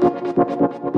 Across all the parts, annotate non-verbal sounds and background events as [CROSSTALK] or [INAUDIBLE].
la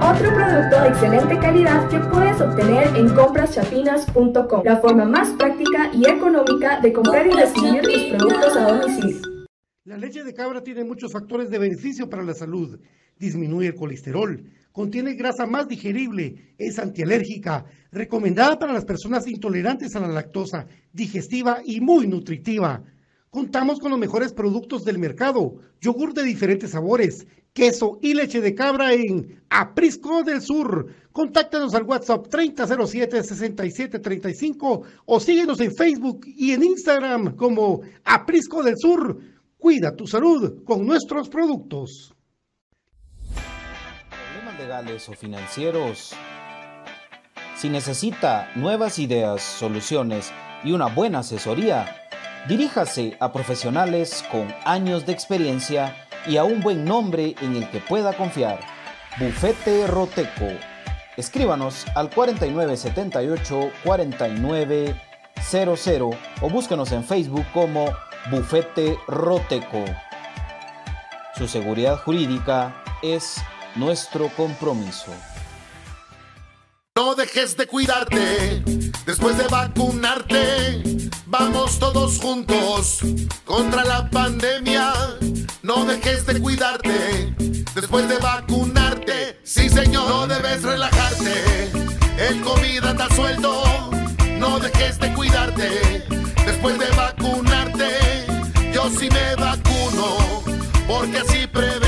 Otro producto de excelente calidad que puedes obtener en compraschapinas.com, la forma más práctica y económica de comprar y recibir tus productos a domicilio. La leche de cabra tiene muchos factores de beneficio para la salud. Disminuye el colesterol, contiene grasa más digerible, es antialérgica, recomendada para las personas intolerantes a la lactosa, digestiva y muy nutritiva. Contamos con los mejores productos del mercado, yogur de diferentes sabores, queso y leche de cabra en Aprisco del Sur. Contáctanos al WhatsApp 3007-6735 o síguenos en Facebook y en Instagram como Aprisco del Sur. Cuida tu salud con nuestros productos. Problemas legales o financieros. Si necesita nuevas ideas, soluciones y una buena asesoría, diríjase a profesionales con años de experiencia y a un buen nombre en el que pueda confiar. Bufete Roteco. Escríbanos al 4978-4900 o búsquenos en Facebook como Bufete Roteco. Su seguridad jurídica es nuestro compromiso. No dejes de cuidarte después de vacunarte. Vamos todos juntos contra la pandemia. No dejes de cuidarte después de vacunarte. Sí, señor, no debes relajarte. El COVID anda suelto. No dejes de cuidarte después de vacunarte. Yo sí me vacuno porque así prevengo.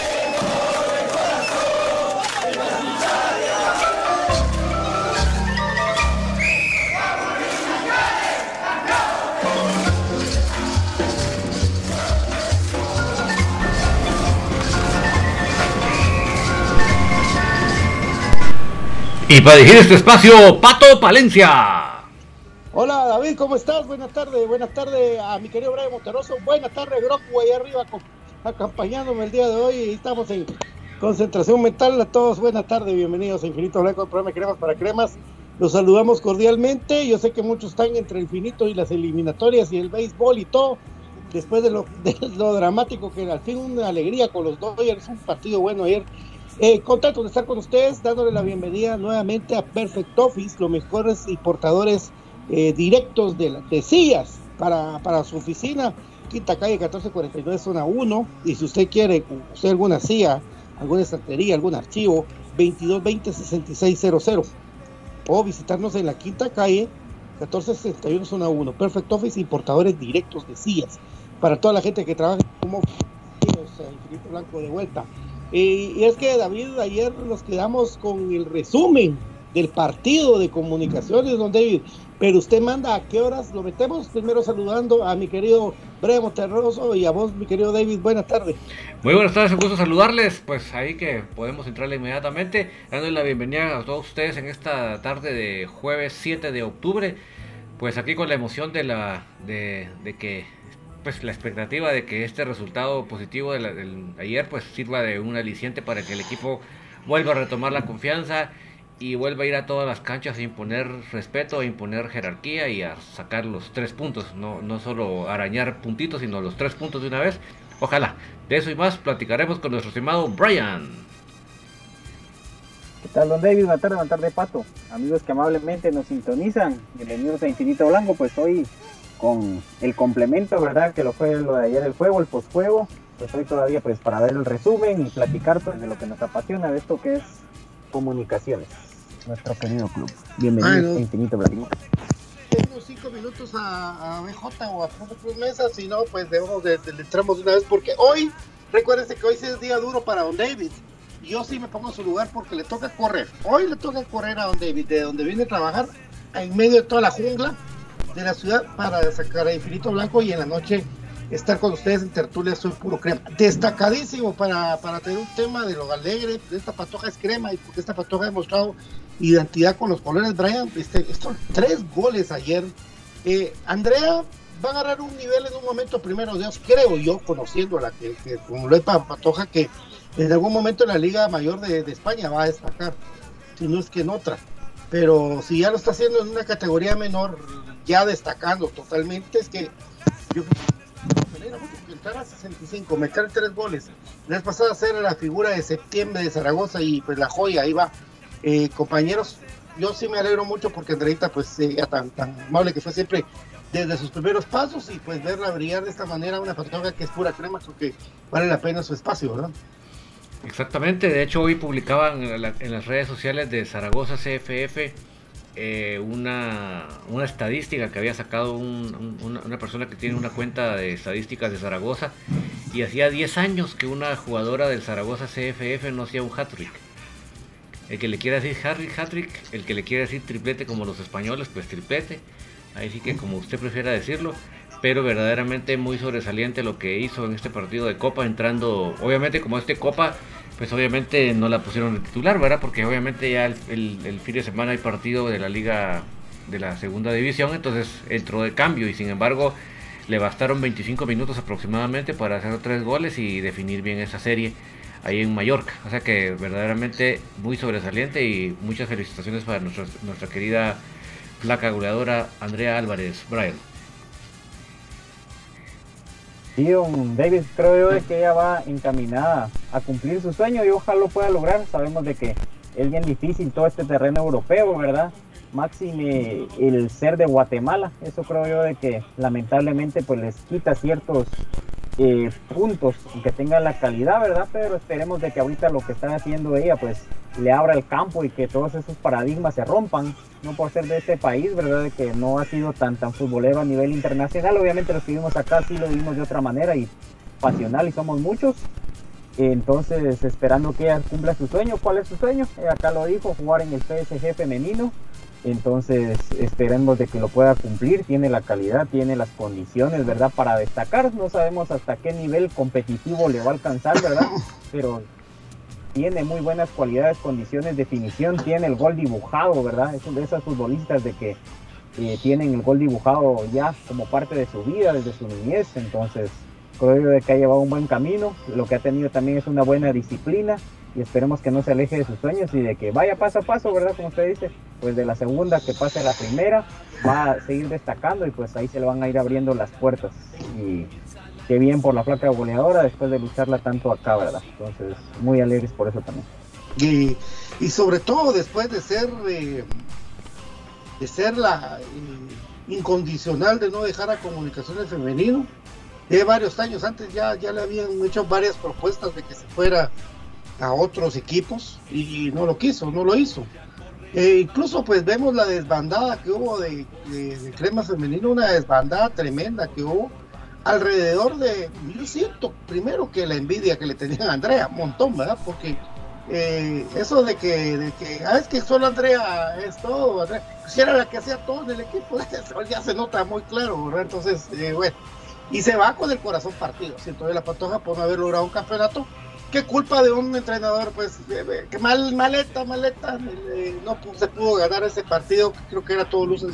Y para dirigir este espacio, Pato Palencia. Hola David, ¿cómo estás? Buenas tardes, buenas tardes a mi querido Brian Monteroso. Buenas tardes, Groco, ahí arriba acompañándome el día de hoy. Estamos en concentración mental a todos. Buenas tardes, bienvenidos a Infinito Blanco, programa Cremas para Cremas. Los saludamos cordialmente. Yo sé que muchos están entre el finito y las eliminatorias y el béisbol y todo. Después de lo, [LAUGHS] de lo dramático que al fin una alegría con los Dodgers, un partido bueno ayer eh, contento de estar con ustedes, dándole la bienvenida nuevamente a Perfect Office, los mejores importadores eh, directos de, de sillas para, para, su oficina, Quinta Calle 1449, zona 1. Y si usted quiere, usted alguna silla, alguna estantería, algún archivo, 2220-6600. O visitarnos en la Quinta Calle 1461, zona 1. Perfect Office, importadores directos de sillas. Para toda la gente que trabaja como Infinito Blanco de vuelta. Y, es que David, ayer nos quedamos con el resumen del partido de comunicaciones, don David. Pero usted manda a qué horas lo metemos. Primero saludando a mi querido Bremo Terroso y a vos, mi querido David. Buenas tardes. Muy buenas tardes, un gusto saludarles. Pues ahí que podemos entrarle inmediatamente. Dándole la bienvenida a todos ustedes en esta tarde de jueves 7 de octubre. Pues aquí con la emoción de la de, de que pues la expectativa de que este resultado positivo del ayer pues sirva de un aliciente para que el equipo vuelva a retomar la confianza y vuelva a ir a todas las canchas a imponer respeto, a imponer jerarquía y a sacar los tres puntos, no, no solo arañar puntitos, sino los tres puntos de una vez. Ojalá, de eso y más platicaremos con nuestro estimado Brian. ¿Qué tal, don David? Buenas tardes, buenas tardes, Pato. Amigos que amablemente nos sintonizan, bienvenidos a Infinito Blanco. Pues hoy con el complemento, ¿verdad? Que lo fue lo de ayer el juego, el postjuego. Pues hoy todavía pues para ver el resumen y platicar pues, de lo que nos apasiona de esto que es comunicaciones, nuestro querido club. Bienvenido a Infinito Blanco. Tengo cinco minutos a, a, BJ o a Cruz Mesa, si no, pues debemos de, de, de, entramos de una vez, porque hoy, recuérdense que hoy sí es día duro para Don David. Yo sí me pongo en su lugar porque le toca correr. Hoy le toca correr a Don David, de donde viene a trabajar, en medio de toda la jungla de la ciudad para sacar a Infinito Blanco y en la noche estar con ustedes en tertulia soy puro crema. Destacadísimo para, para tener un tema de lo alegre, esta patoja es crema y porque esta patoja ha demostrado identidad con los colores. Brian, este, estos tres goles ayer. Eh, Andrea va a agarrar un nivel en un momento primero Dios, creo yo, conociendo la que, que como lo es Patoja, que en algún momento en la Liga Mayor de España va a destacar, si no es que en otra pero si ya lo está haciendo en una categoría menor, ya destacando totalmente, es que yo entrar a 65, meter tres goles. La vez pasada ser la figura de septiembre de Zaragoza y pues la joya, ahí va. Eh, compañeros, yo sí me alegro mucho porque Andreita, pues eh, tan, tan amable que fue siempre desde sus primeros pasos y pues verla brillar de esta manera, una fotógrafa que es pura crema, creo que vale la pena su espacio, ¿verdad? Exactamente, de hecho hoy publicaban en, la, en las redes sociales de Zaragoza CFF eh, una, una, estadística que había sacado un, un, una, persona que tiene una cuenta de estadísticas de Zaragoza y hacía 10 años que una jugadora del Zaragoza CFF no hacía un hat-trick. El que le quiera decir hat-trick, el que le quiera decir triplete como los españoles, pues triplete. Ahí sí que como usted prefiera decirlo pero verdaderamente muy sobresaliente lo que hizo en este partido de Copa, entrando, obviamente como este Copa, pues obviamente no la pusieron de titular, ¿verdad? Porque obviamente ya el, fin de semana hay partido de la liga de la segunda división, entonces entró de cambio y sin embargo le bastaron 25 minutos aproximadamente para hacer tres goles y definir bien esa serie ahí en Mallorca. O sea que verdaderamente muy sobresaliente y muchas felicitaciones para nuestra, nuestra querida placa goleadora Andrea Álvarez. Brian. Sí, don David, creo yo que ella va encaminada a cumplir su sueño y ojalá lo pueda lograr. Sabemos de que es bien difícil todo este terreno europeo, ¿verdad? Máxime el ser de Guatemala. Eso creo yo de que lamentablemente pues les quita ciertos eh, puntos que tengan la calidad, ¿verdad? Pero esperemos de que ahorita lo que está haciendo ella pues le abra el campo y que todos esos paradigmas se rompan, no por ser de este país, ¿verdad? De que no ha sido tan tan futbolero a nivel internacional, obviamente los que vivimos acá sí lo vimos de otra manera y pasional y somos muchos, entonces esperando que ella cumpla su sueño, ¿cuál es su sueño? Ella acá lo dijo, jugar en el PSG femenino, entonces esperemos de que lo pueda cumplir, tiene la calidad, tiene las condiciones, ¿verdad? Para destacar, no sabemos hasta qué nivel competitivo le va a alcanzar, ¿verdad? [LAUGHS] Pero tiene muy buenas cualidades, condiciones, definición, tiene el gol dibujado, ¿verdad? Es de esas futbolistas de que eh, tienen el gol dibujado ya como parte de su vida, desde su niñez, entonces creo de que ha llevado un buen camino, lo que ha tenido también es una buena disciplina y esperemos que no se aleje de sus sueños y de que vaya paso a paso, ¿verdad? Como usted dice, pues de la segunda que pase a la primera, va a seguir destacando y pues ahí se le van a ir abriendo las puertas y qué bien por la flaca goleadora después de lucharla tanto acá, ¿verdad? Entonces, muy alegres por eso también. Y, y sobre todo después de ser eh, de ser la incondicional de no dejar a comunicaciones femenino. De varios años antes ya, ya le habían hecho varias propuestas de que se fuera a otros equipos y no lo quiso, no lo hizo. E incluso pues vemos la desbandada que hubo de, de, crema femenino, una desbandada tremenda que hubo alrededor de, yo siento primero que la envidia que le tenían a Andrea, montón, ¿verdad? Porque eh, eso de que, de que, ah, es que solo Andrea es todo, Andrea, si era la que hacía todo en el equipo, [LAUGHS] ya se nota muy claro, ¿verdad? Entonces, eh, bueno, y se va con el corazón partido, siento de la patoja por no haber logrado un campeonato, qué culpa de un entrenador, pues, eh, que mal, maleta, maleta, no se pudo ganar ese partido, creo que era todo luces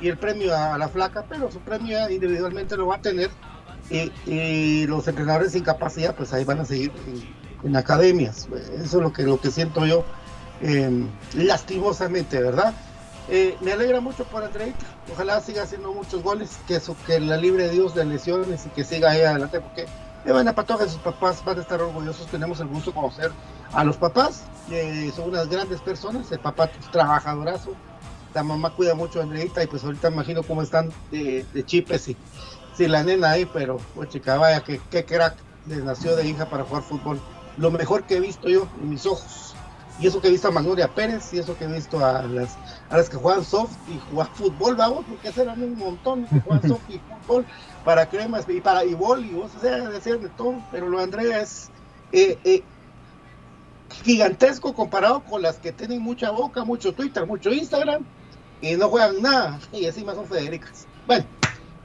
y el premio a, la flaca, pero su premio individualmente lo va a tener, y, los entrenadores sin capacidad, pues ahí van a seguir en academias. Eso es lo que, lo que siento yo em, lastimosamente, ¿verdad? Eh, me alegra mucho por Andreita. Ojalá siga haciendo muchos goles, que eso, que la libre Dios de lesiones y que siga ahí adelante, porque Evan Patoja y sus papás van a estar orgullosos. Tenemos el gusto de conocer a los papás, son unas grandes personas. El papá es trabajadorazo, la mamá cuida mucho a Andreita y pues ahorita imagino cómo están de, chipes y si la nena ahí, pero pues chica, vaya, que, que crack les nació de hija para jugar fútbol lo mejor que he visto yo en mis ojos. Y eso que he visto a Magnolia Pérez, y eso que he visto a las, a las que juegan soft y juegan fútbol, vamos, porque eran un montón que juegan soft y fútbol para cremas y para y boli, o sea, decir de todo, pero lo de Andrea es eh, eh, gigantesco comparado con las que tienen mucha boca, mucho Twitter, mucho Instagram y no juegan nada, y encima son Federicas. Bueno,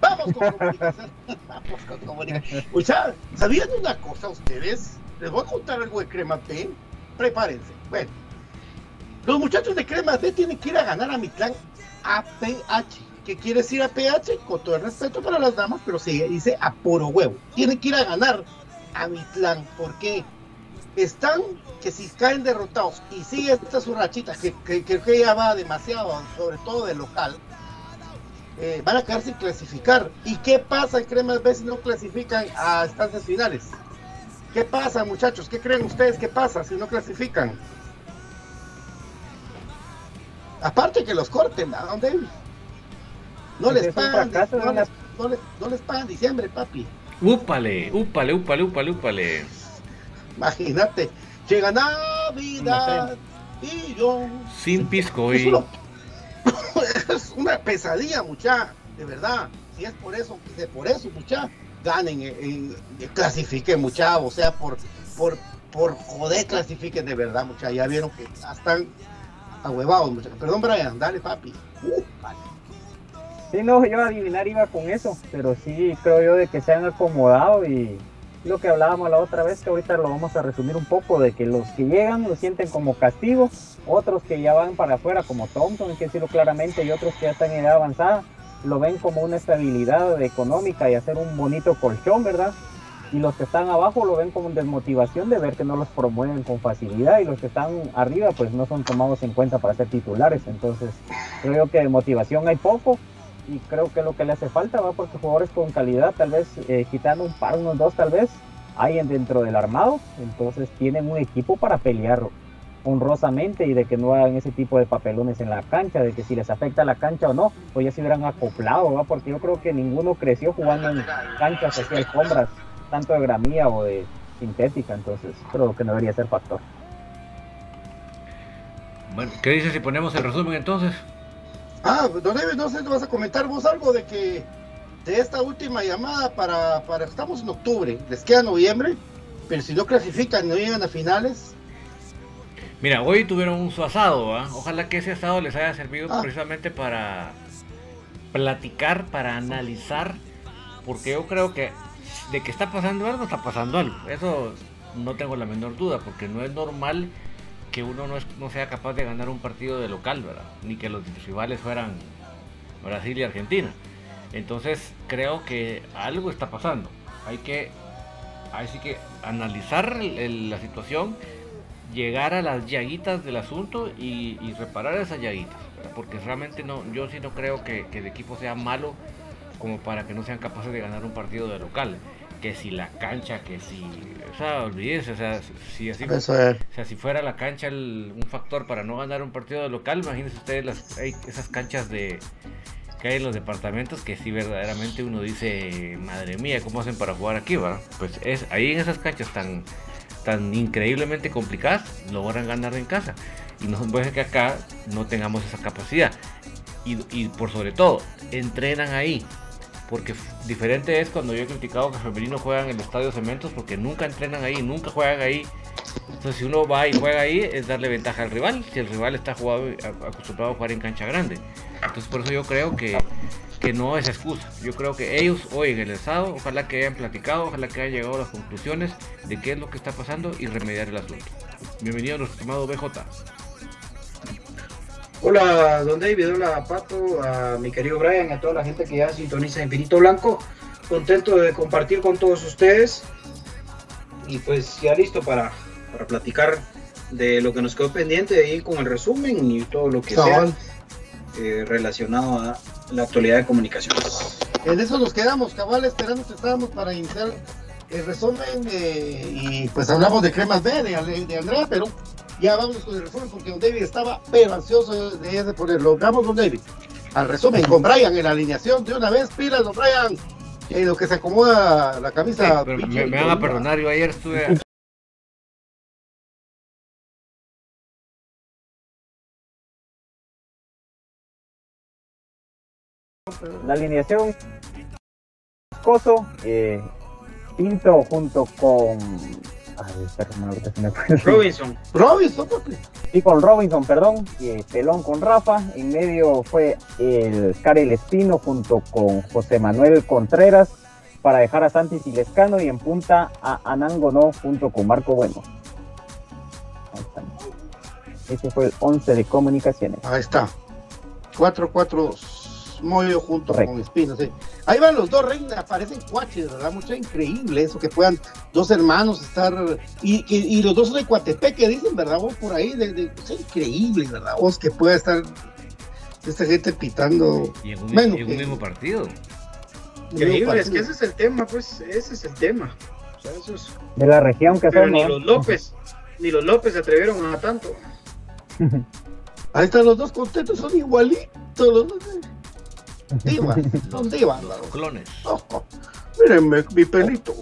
vamos con comunicación. [LAUGHS] vamos con comunicación. O sea, ¿sabían una cosa ustedes? Les voy a contar algo de Crema B. Prepárense. Bueno, los muchachos de Crema B tienen que ir a ganar a mi clan APH. ¿Qué quiere decir APH? Con todo el respeto para las damas, pero se dice a puro huevo. Tienen que ir a ganar a mi clan. porque Están que si caen derrotados y sigue esta su rachita, que creo que, ya va demasiado, sobre todo de local, eh, van a quedar sin clasificar. ¿Y qué pasa en Crema B si no clasifican a estancias finales? ¿Qué pasa, muchachos? ¿Qué creen ustedes que pasa si no clasifican? Aparte que los corten, ¿a dónde? No les pagan, no, les, pagan diciembre, papi. Úpale, úpale, úpale, úpale, úpale. Imagínate, llega Navidad y yo. Sin pisco y. [LAUGHS] Es una pesadilla, mucha, de verdad. Si es por eso, es por eso, mucha ganen, eh, eh, clasifiquen, mucha, o sea, por, por, por joder, clasifiquen de verdad, mucha, ya vieron que están ahuevados, mucha. Perdón, Brian, dale, papi. Uh, Sí, no, yo adivinar iba con eso, pero sí creo yo de que se han acomodado y lo que hablábamos la otra vez, que ahorita lo vamos a resumir un poco, de que los que llegan lo sienten como castigo, otros que ya van para afuera como Thompson, hay que decirlo claramente, y otros que ya están en edad avanzada, lo ven como una estabilidad económica y hacer un bonito colchón, ¿verdad? Y los que están abajo lo ven como desmotivación de ver que no los promueven con facilidad y los que están arriba pues no son tomados en cuenta para ser titulares. Entonces creo que de motivación hay poco y creo que lo que le hace falta va porque jugadores con calidad, tal vez eh, quitando un par, unos dos tal vez, hay dentro del armado, entonces tienen un equipo para pelear honrosamente y de que no hagan ese tipo de papelones en la cancha, de que si les afecta la cancha o no, pues ya se hubieran acoplado, porque yo creo que ninguno creció jugando en canchas así alfombras, tanto de gramía o de sintética, entonces creo que no debería ser factor. Bueno, ¿qué dices si ponemos el resumen entonces? Ah, don Eves, no sé, ¿te vas a comentar vos algo de que de esta última llamada para, para estamos en octubre, les queda noviembre, pero si no clasifican, no llegan a finales, Mira, hoy tuvieron un su asado, ojalá que ese asado les haya servido ah. precisamente para platicar, para analizar, porque yo creo que de que está pasando algo, está pasando algo. Eso no tengo la menor duda, porque no es normal que uno no, no sea capaz de ganar un partido de local, ¿verdad? Ni que los rivales fueran Brasil y Argentina. Entonces creo que algo está pasando. Hay que, que analizar la situación, llegar a las llaguitas del asunto y, reparar esas llaguitas. Porque realmente no, yo sí no creo que el equipo sea malo como para que no sean capaces de ganar un partido de local que si la cancha, que si, o sea, olvídense, o sea, si así, o sea, si fuera la cancha un factor para no ganar un partido de local, imagínense ustedes las, esas canchas de que hay en los departamentos que si verdaderamente uno dice, madre mía, ¿cómo hacen para jugar aquí, va? Pues es ahí en esas canchas tan tan increíblemente complicadas, logran ganar en casa. Y no puede que acá no tengamos esa capacidad. Y, y por sobre todo, entrenan ahí porque diferente es cuando yo he criticado que femenino juegan en el estadio Cementos porque nunca entrenan ahí, nunca juegan ahí. Entonces si uno va y juega ahí es darle ventaja al rival, si el rival está jugado, acostumbrado a jugar en cancha grande. Entonces por eso yo creo que, que no es excusa. Yo creo que ellos hoy en el estado, ojalá que hayan platicado, ojalá que hayan llegado a las conclusiones de qué es lo que está pasando y remediar el asunto. Bienvenido a nuestro estimado BJ. Hola, don David, hola Pato, a mi querido Brian, a toda la gente que ya sintoniza Infinito Blanco. Contento de compartir con todos ustedes y pues ya listo para, para platicar de lo que nos quedó pendiente ahí con el resumen y todo lo que sea eh, relacionado a la actualidad de comunicaciones. En eso nos quedamos, cabal, esperando que estábamos para iniciar el resumen eh, y pues hablamos de cremas B de, de Andrea, pero ya vamos con el resumen porque Don David estaba pero ansioso de, de ponerlo. Vamos, Don David. Al resumen con Brian en la alineación de una vez. Pilas, Don Brian. Y lo que se acomoda la camisa. me, van a perdonar, yo ayer estuve. La alineación Coso, eh, Pinto junto con Robinson. Robinson, Sí, con Robinson, perdón. pelón con Rafa. En medio fue el Karel Espino junto con José Manuel Contreras para dejar a Santi Silescano y en punta a Anango No junto con Marco Bueno. Ese fue el 11 de comunicaciones. Ahí está. 4-4 Moyo junto con Espino. Ahí van los dos reinas, aparecen cuaches, ¿verdad? Mucho increíble eso, que puedan dos hermanos estar. Y, y, los dos son de Coatepec, que dicen, ¿verdad? Vos por ahí, de, es increíble, ¿verdad? Vos que pueda estar esta gente pitando. Y en un, mismo partido. Increíble, es que ese es el tema, pues, ese es el tema. De la región que Pero Ni los López, ni los López se atrevieron a tanto. [LAUGHS] Ahí están los dos contentos, son igualitos los dos. Divas, [LAUGHS] son divas. Los clones. [LAUGHS] mírenme mi pelito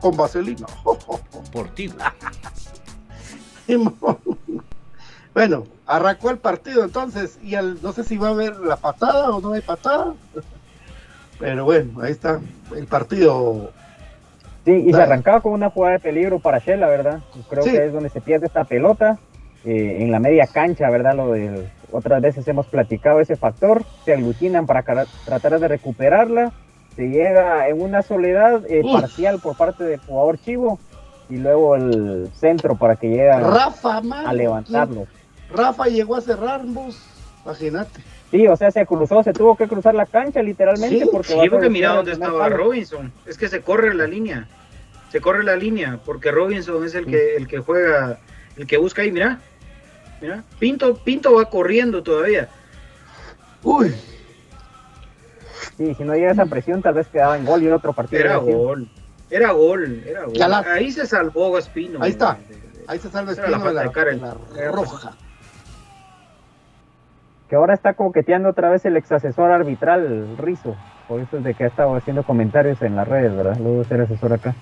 con vaselina. [LAUGHS] Por ti. bueno, arrancó el partido entonces y no sé si va a haber la patada o no hay patada. Pero bueno, ahí está el partido. Sí, y se arrancaba con una jugada de peligro para Shell, la verdad. Creo que es donde se pierde esta pelota. Eh, en la media cancha, ¿verdad? Lo del otras veces hemos platicado ese factor, se aglutinan para tratar de recuperarla, se llega en una soledad eh, parcial por parte del jugador Chivo y luego el centro para que llegue Rafa, a levantarlo. Rafa llegó a cerrar, vos, imagínate. Sí, o sea, se cruzó, se tuvo que cruzar la cancha literalmente. porque sí, porque mira dónde estaba Robinson, es que se corre la línea, se corre la línea, porque Robinson es el que, el que juega, el que busca ahí, mira, Mira, Pinto, Pinto va corriendo todavía. Uy. Sí, si no llega esa presión, tal vez quedaba en gol y el otro partido. Era gol. Era gol, era gol. Ahí se salvó Espino. Ahí está. Ahí se salva Espino la, de la, la roja. Que ahora está coqueteando otra vez el ex asesor arbitral Rizo. Por eso es de que ha estado haciendo comentarios en las redes, ¿verdad? Luego ser asesor acá.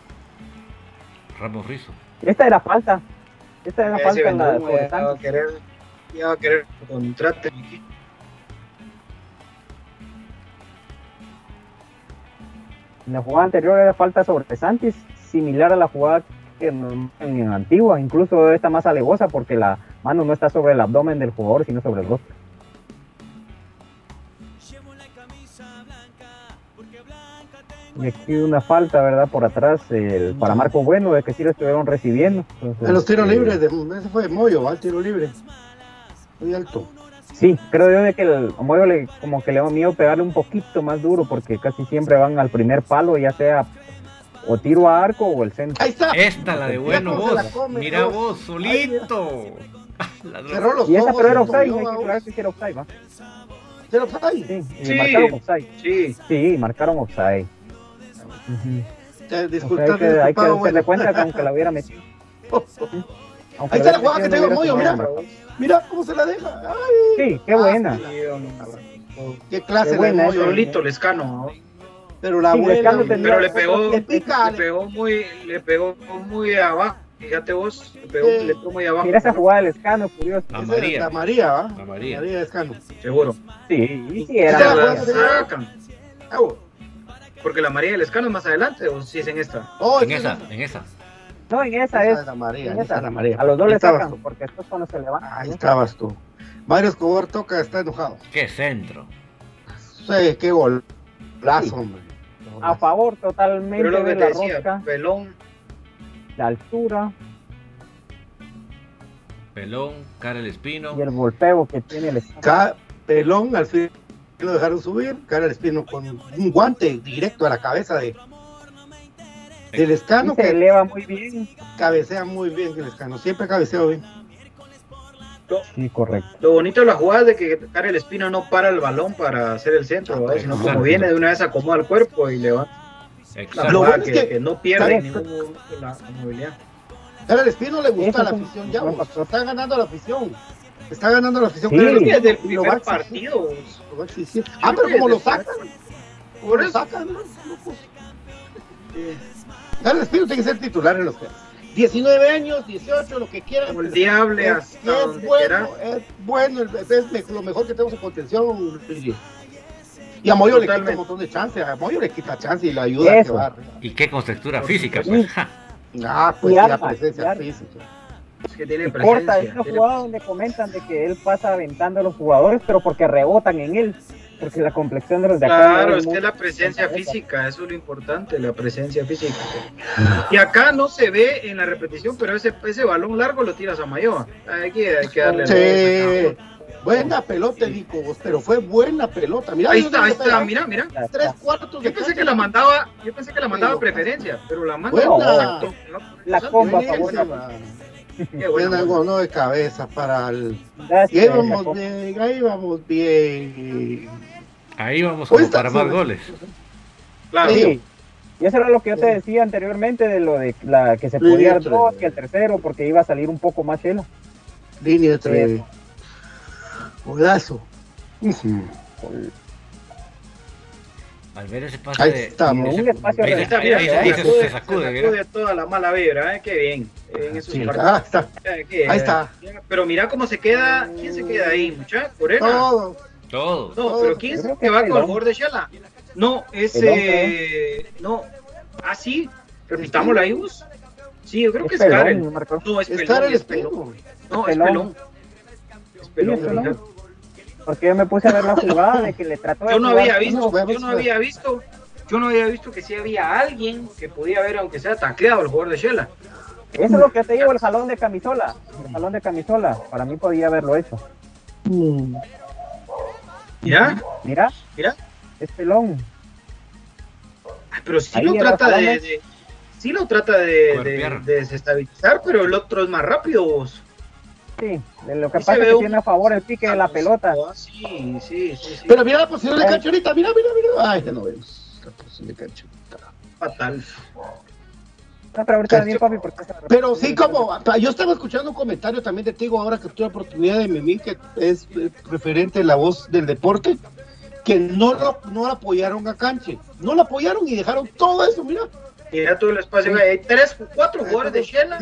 Ramos Rizo. Esta era falta. Esta es la falta en la va a querer, a querer contrato En la jugada anterior era falta sobre Santis, similar a la jugada en, en, antigua, incluso esta más alegosa porque la mano no está sobre el abdomen del jugador, sino sobre el rostro. Y aquí una falta, ¿verdad? Por atrás el, para Marco Bueno, de que sí lo estuvieron recibiendo. Entonces, En los tiros eh, libres, de, ese fue de Moyo, va el tiro libre. Muy alto. Sí, creo yo de que el Moyo le, como que le da miedo pegarle un poquito más duro porque casi siempre van al primer palo, ya sea o tiro a arco o el centro. Ahí está. Esta, la de bueno vos. come, Mira vos, solito. [LAUGHS] Cerró los Y esa pero era offside, hay que que sí era offside, ¿va? ¿Era offside? Sí, Sí. marcaron offside. Sí, Sí, marcaron offside. O sea, disculpas, hay que, hay que bueno. cuenta que aunque la hubiera metido. [LAUGHS] Aunque Ahí está la jugada que tengo metido, Moyo, mira. Mira cómo se la deja. Ay, Sí, qué buena. qué clase Qué buena de esa, Moyo. solito Lescano. ¿no? Pero la Sí, buena. Pero le pegó, Le pica, le pegó muy, le pegó muy abajo. Fíjate vos, le pegó, le pegó muy abajo. Mira esa jugada del escano, curioso. A María. La María, ¿va? A María. María Escano. Seguro. Sí, sí, era. la Esa la sacan. Ah. Porque la María del Escano es más adelante, o si es en esta. Oh, En esa esa, en esa. No, en esa Esa es. es la María, en esa esa. es la María. A los dos le sacan, tú. porque después cuando se levantan. Ahí estabas tú. Mario Escobar toca, está enojado. Qué centro. Sí, qué golazo, hombre. A favor totalmente Pero lo que de la decía, rosca, pelón, la altura Pelón, Karel Espino. y el golpeo que tiene el escano. Ca- Pelón al fin lo dejaron subir. Cara el Espino con un guante directo a la cabeza de del Y escano se que eleva muy bien. cabecea muy bien el escano. Siempre cabecea bien. Sí, correcto. Lo bonito de la jugada es de que Karel Espino no para el balón para hacer el centro, ¿verdad? sino como Exacto. viene de una vez acomoda el cuerpo y le va la Exacto. Lo jugada bueno que, es que- que no pierde ¿sabes? ningún momento la, la movilidad. Cara el Espino le gusta Eso la afición ya. Está ganando la afición. Está ganando la afición. Sí. Desde el a primer partido. a. Ah, pero como lo sacan. Como Por lo eso. sacan, ¿no? El Espino tiene que ser titular en los que 19 años, 18, lo que quieran. Como el diable Es, hasta es donde bueno, quiera. es bueno, es, lo mejor que tenemos en contención. Y a Moyo le quita Totalmente. un montón de chance, a Moyo le quita chance y le ayuda a que Eso. va arriba. Y qué contextura física, pues. Ah, pues Y la presencia física. Es que tiene Y corta, hay presencia. una tiene- jugada donde comentan de que él pasa aventando a los jugadores, pero porque rebotan en él. Porque la complexión de los de acá. Claro, es que la presencia física, eso es lo importante, la presencia física. Y acá no se ve en la repetición, pero ese, ese balón largo lo tiras a Mayoa. Hay que, hay que darle Sí, buena pelota, Nico, vos, pero fue buena pelota. Mira, Ahí está, ahí está, mira, mira. Tres cuartos de Yo pensé que la mandaba, yo pensé que la mandaba preferencia, pero la manda Buena. exacto. La comba a favor. Buenísima. Qué bueno. Buena gono de cabeza para el. Gracias, Y ahí vamos bien, ahí vamos bien. Ahí vamos como está para más goles. Claro. Sí. Y eso era lo que yo te decía anteriormente de lo de la que se Línea podía dar tres. dos que el tercero porque iba a salir un poco más chelo. Línea entre. Eso. Golazo. Al ver ese pase Ahí de. está, un espacio Ahí Ahí está, Mira, mira, ahí se, se- sacude, se sacude, se mira. sacude toda la mala vibra, ¿eh? qué bien. En esos Sí, partidos. ah, está. Qué- Ahí está. Pero mira cómo se queda, ¿quién se queda ahí, muchacha? Corena. Todo. Todo. No, pero ¿quién se que va con el jugador de Shala? No, es eh, no. Ah, sí, repitámoslo ahí vos. Sí, yo creo que es pelón, Karen. no es Es pelón, es pelón. No, es Pelón. pelón. Es pelón, Porque yo me puse a ver la jugada de que le trató de Yo no jugar había visto, yo no pues. había visto, yo no había visto que sí había alguien que podía haber, aunque sea tacleado, el jugador de Shela. Eso es lo que te digo, el jalón de camisola. El jalón de camisola. Para mí podía haberlo hecho. ¿Ya? Mira, Mira. es pelón. Ay, Pero sí Ahí lo trata de, de- sí lo trata de, de, de desestabilizar, pero el otro es más rápido vos. Sí, de lo que pasa es que un- tiene a favor el pique de la pelota. Ah, sí, sí, sí, sí. Pero mira la posición de cancha ahorita, mira, mira, mira. Ay, ya no vemos. La posición de cancha. fatal. No, pero ahorita bien, papi, porque Pero sí, como yo estaba escuchando un comentario también de Tigo ahora que tuve la oportunidad de Memín, que es eh, referente a la voz del deporte, que no lo, no lo apoyaron a Canche. No lo apoyaron y dejaron todo eso, mira. Mira todo el espacio. Hay tres, cuatro jugadores de Shela,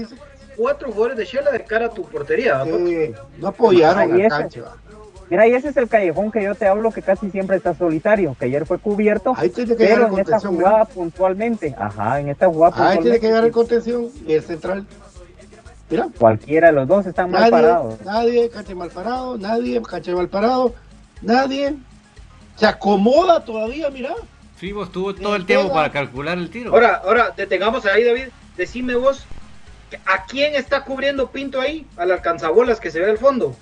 cuatro jugadores de Shela de cara a tu portería. Eh, no apoyaron Ahí a ese- Canche. va. Mira, y ese es el callejón que yo te hablo que casi siempre está solitario, que ayer fue cubierto, Ahí tiene que llegar pero el en esta jugada mira. puntualmente, ajá, en esta jugada Ahí tiene puntualmente, que llegar el contención y el central. Mira. cualquiera de los dos están mal parados. nadie, Canche mal parado, nadie, Canche mal parado, nadie. Se acomoda todavía, mira. Sí, vos tuvo todo el tiempo para calcular el tiro. Ahora, ahora, detengamos ahí, David. Decime vos, ¿a quién está cubriendo Pinto ahí? Al alcanzabolas que se ve al fondo.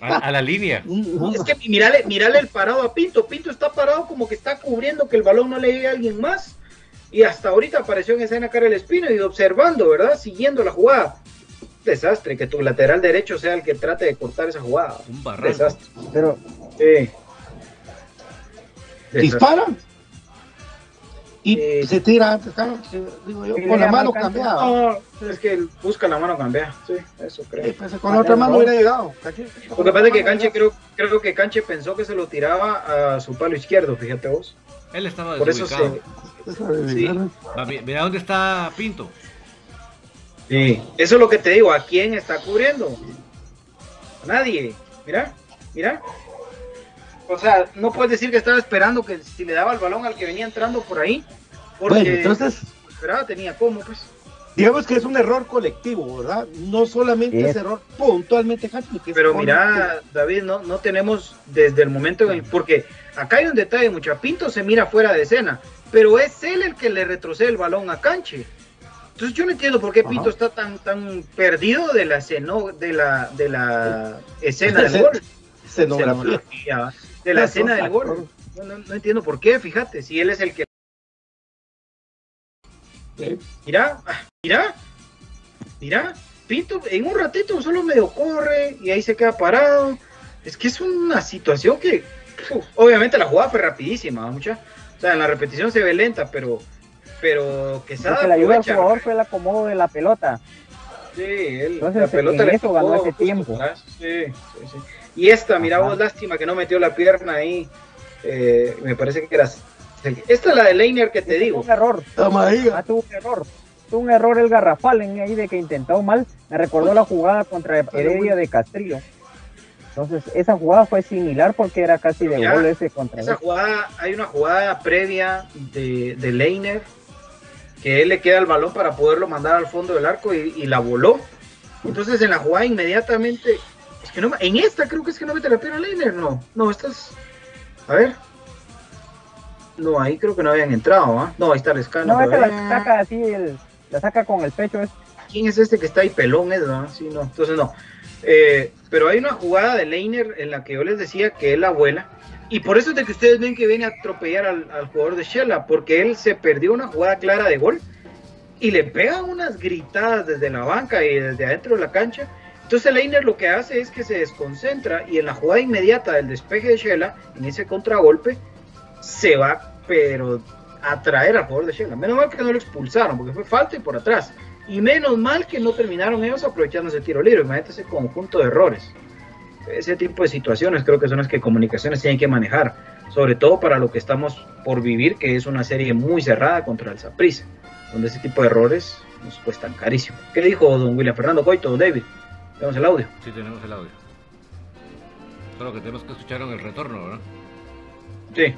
A, la línea. Es que mirale, mirale el parado a Pinto. Pinto está parado como que está cubriendo que el balón no le llegue a alguien más. Y hasta ahorita apareció en escena Karel Espino y observando, ¿verdad? Siguiendo la jugada. Desastre, que tu lateral derecho sea el que trate de cortar esa jugada. Un barranco. Desastre. Pero, sí. Dispara y se tira antes, digo yo, con la mano cambiada. No, es que busca la mano cambiada, sí, eso creo. Pues, con la otra mano hubiera llegado. Lo que pasa es que Canche creo, creo que Canche pensó que se lo tiraba a su palo izquierdo, fíjate vos. Él estaba Por eso se, sí. Mira dónde está Pinto. Sí, eso es lo que te digo, ¿a quién está cubriendo? A nadie. Mira, mira. O sea, no puedes decir que estaba esperando que si le daba el balón al que venía entrando por ahí. Porque bueno, entonces. Esperaba, tenía cómo, pues. Digamos que es un error colectivo, ¿verdad? No solamente es, error puntualmente Pero mira, David, no, no tenemos desde el momento en el. Porque acá hay un detalle, mucha Pinto se mira fuera de escena, pero es él el que le retrocede el balón a Canche. Entonces yo no entiendo por qué Pinto está tan tan perdido de la escena, de la, de la escena del [LAUGHS] gol. Escenografía de la escena del gol. No, entiendo por qué, fíjate, si él es el que... Mira, mira, mira, Pinto en un ratito solo medio corre y ahí se queda parado. Es que es una situación que, obviamente la jugada fue rapidísima, mucha. O sea, en la repetición se ve lenta, pero, pero que Lo que le ayudó al jugador fue el acomodo de la pelota. Sí, él, Entonces, la pelota en eso ganó ese tiempo. Sí, sí, sí. Y esta, mira vos, lástima que no metió la pierna ahí. Eh, me parece que era. Esta es la de Leiner que te digo. Un error. Ah, tuvo un error. Tuvo un error el garrafal en ahí de que intentó mal. Me recordó la jugada contra Heredia de Castrillo. Entonces, esa jugada fue similar porque era casi de gol ese contra Esa jugada, hay una jugada previa de, de Leiner que él le queda el balón para poderlo mandar al fondo del arco y, y la voló. Entonces, en la jugada inmediatamente en esta creo que es que no mete la pierna Leiner, no. No, estas. A ver. No, ahí creo que no habían entrado, ¿ah? No, ahí está el escáner. No, esta la saca así, la saca con el pecho. Es... ¿Quién es este que está ahí pelón, es, no? Sí, no, entonces no. Eh, pero hay una jugada de Leiner en la que yo les decía que él la abuela. Y por eso es de que ustedes ven que viene a atropellar al, al jugador de Shella, porque él se perdió una jugada clara de gol y le pega unas gritadas desde la banca y desde adentro de la cancha entonces Leiner lo que hace es que se desconcentra y en la jugada inmediata del despeje de Shela, en ese contragolpe, se va, pero a traer al jugador de Shela. Menos mal que no lo expulsaron, porque fue falta y por atrás. Y menos mal que no terminaron ellos aprovechando ese tiro libre. Imagínate ese conjunto de errores. Ese tipo de situaciones creo que son las que comunicaciones tienen que manejar. Sobre todo para lo que estamos por vivir, que es una serie muy cerrada contra el Saprissa, donde ese tipo de errores nos cuestan carísimo. ¿Qué dijo don William Fernando Coito, don David? ¿Tenemos el audio? Sí, tenemos el audio. Solo que tenemos que escuchar en el retorno, ¿verdad? Sí.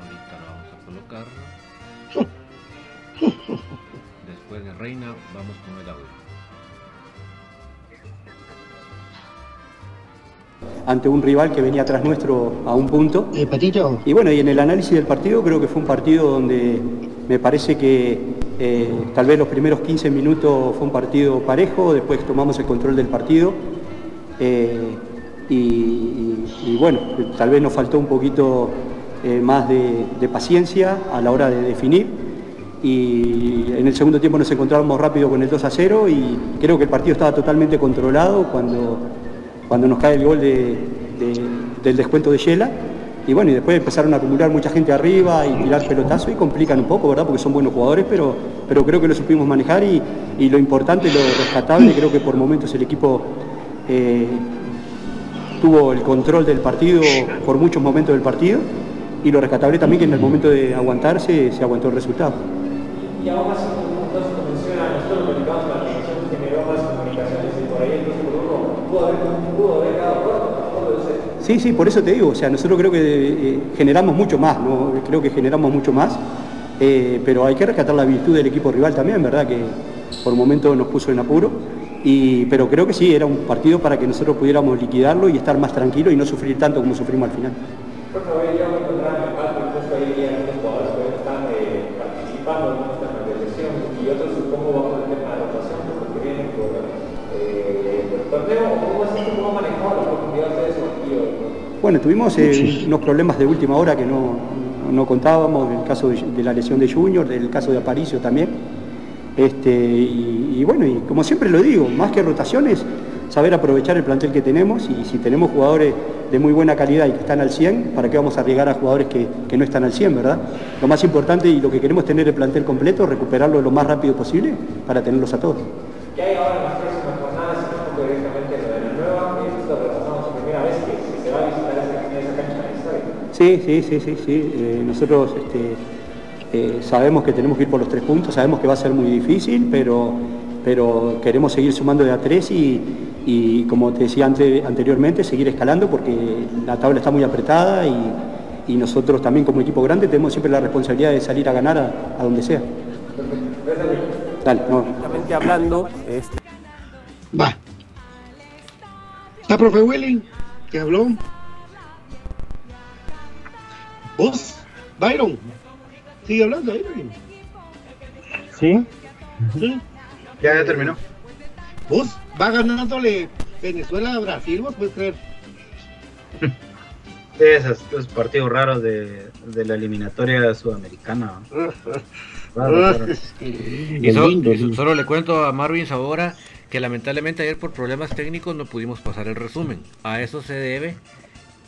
Ahorita lo vamos a colocar. [LAUGHS] Después de Reina, vamos con el audio. ante un rival que venía atrás nuestro a un punto. ¿Y Petito? Y bueno, y en el análisis del partido creo que fue un partido donde me parece que eh, tal vez los primeros 15 minutos fue un partido parejo, después tomamos el control del partido eh, y, bueno, tal vez nos faltó un poquito eh, más de, paciencia a la hora de definir y en el segundo tiempo nos encontrábamos rápido con el 2 a 0 y creo que el partido estaba totalmente controlado cuando, cuando nos cae el gol del descuento de Yela y bueno, y después empezaron a acumular mucha gente arriba y tirar pelotazo y complican un poco, ¿verdad? Porque son buenos jugadores, pero, pero creo que lo supimos manejar y, lo importante, lo rescatable, creo que por momentos el equipo eh, tuvo el control del partido por muchos momentos del partido y lo rescatable también que en el momento de aguantarse se aguantó el resultado. Y así, como menciona, nosotros platicamos la que generó más comunicaciones y por ahí el 2 por 1 pudo haber, pudo haber quedado corto Sí, sí, por eso te digo, o sea, nosotros creo que eh, generamos mucho más, ¿no? creo que generamos mucho más, eh, pero hay que rescatar la virtud del equipo rival también, ¿verdad? Que por momentos nos puso en apuro Y, pero creo que sí, era un partido para que nosotros pudiéramos liquidarlo y estar más tranquilos y no sufrir tanto como sufrimos al final. Bueno, tuvimos eh, unos problemas de última hora que no, no contábamos, el caso de, de, la lesión de Junior, del caso de Aparicio también. Este, y, y, bueno, y como siempre lo digo, más que rotaciones, saber aprovechar el plantel que tenemos y si tenemos jugadores de muy buena calidad y que están al 100, ¿para qué vamos a arriesgar a jugadores que, que no están al 100, verdad? Lo más importante y lo que queremos es tener el plantel completo, recuperarlo lo más rápido posible para tenerlos a todos. ¿Qué hay ahora en las próximas jornadas? Si directamente lo de la nueva, esto lo repasamos por primera vez que, que se va a visitar esa, esa cancha histórica. Sí, sí, sí, sí, sí. Eh, nosotros este, eh, sabemos que tenemos que ir por los tres puntos, sabemos que va a ser muy difícil, pero, pero queremos seguir sumando de a tres y, y como te decía ante, anteriormente, seguir escalando porque la tabla está muy apretada y, y, nosotros también como equipo grande tenemos siempre la responsabilidad de salir a ganar a, a donde sea. Dale, no. hablando, este... Va. ¿Está profe Willing? que habló? ¿Vos? Byron. Sigue hablando, Byron. Sí. ¿Sí? Ya, ya terminó. ¿Vos? Va ganándole Venezuela a Brasil, vos puedes creer. [LAUGHS] Esos, esos partidos raros de, de la eliminatoria sudamericana. [LAUGHS] Raro, raro. Y, so, y solo le cuento a Marvin ahora que lamentablemente ayer por problemas técnicos no pudimos pasar el resumen. A eso se debe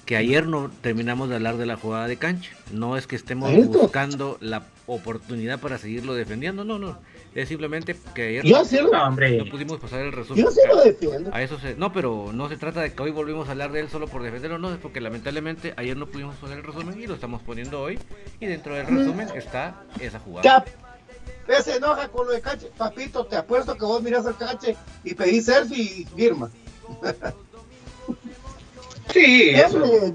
que ayer no terminamos de hablar de la jugada de cancha. No es que estemos buscando la oportunidad para seguirlo defendiendo, no, no. Es simplemente que ayer Yo sí lo- no, hombre. no pudimos pasar el resumen. Yo sí lo defiendo. A eso se, no, pero no se trata de que hoy volvimos a hablar de él solo por defenderlo, no, es porque lamentablemente ayer no pudimos poner el resumen y lo estamos poniendo hoy. Y dentro del resumen está esa jugada. Cap. Se enoja con lo de Cache. Papito, te apuesto que vos mirás al Cache y pedís selfie y firma. [LAUGHS] Sí, eso. Nosotros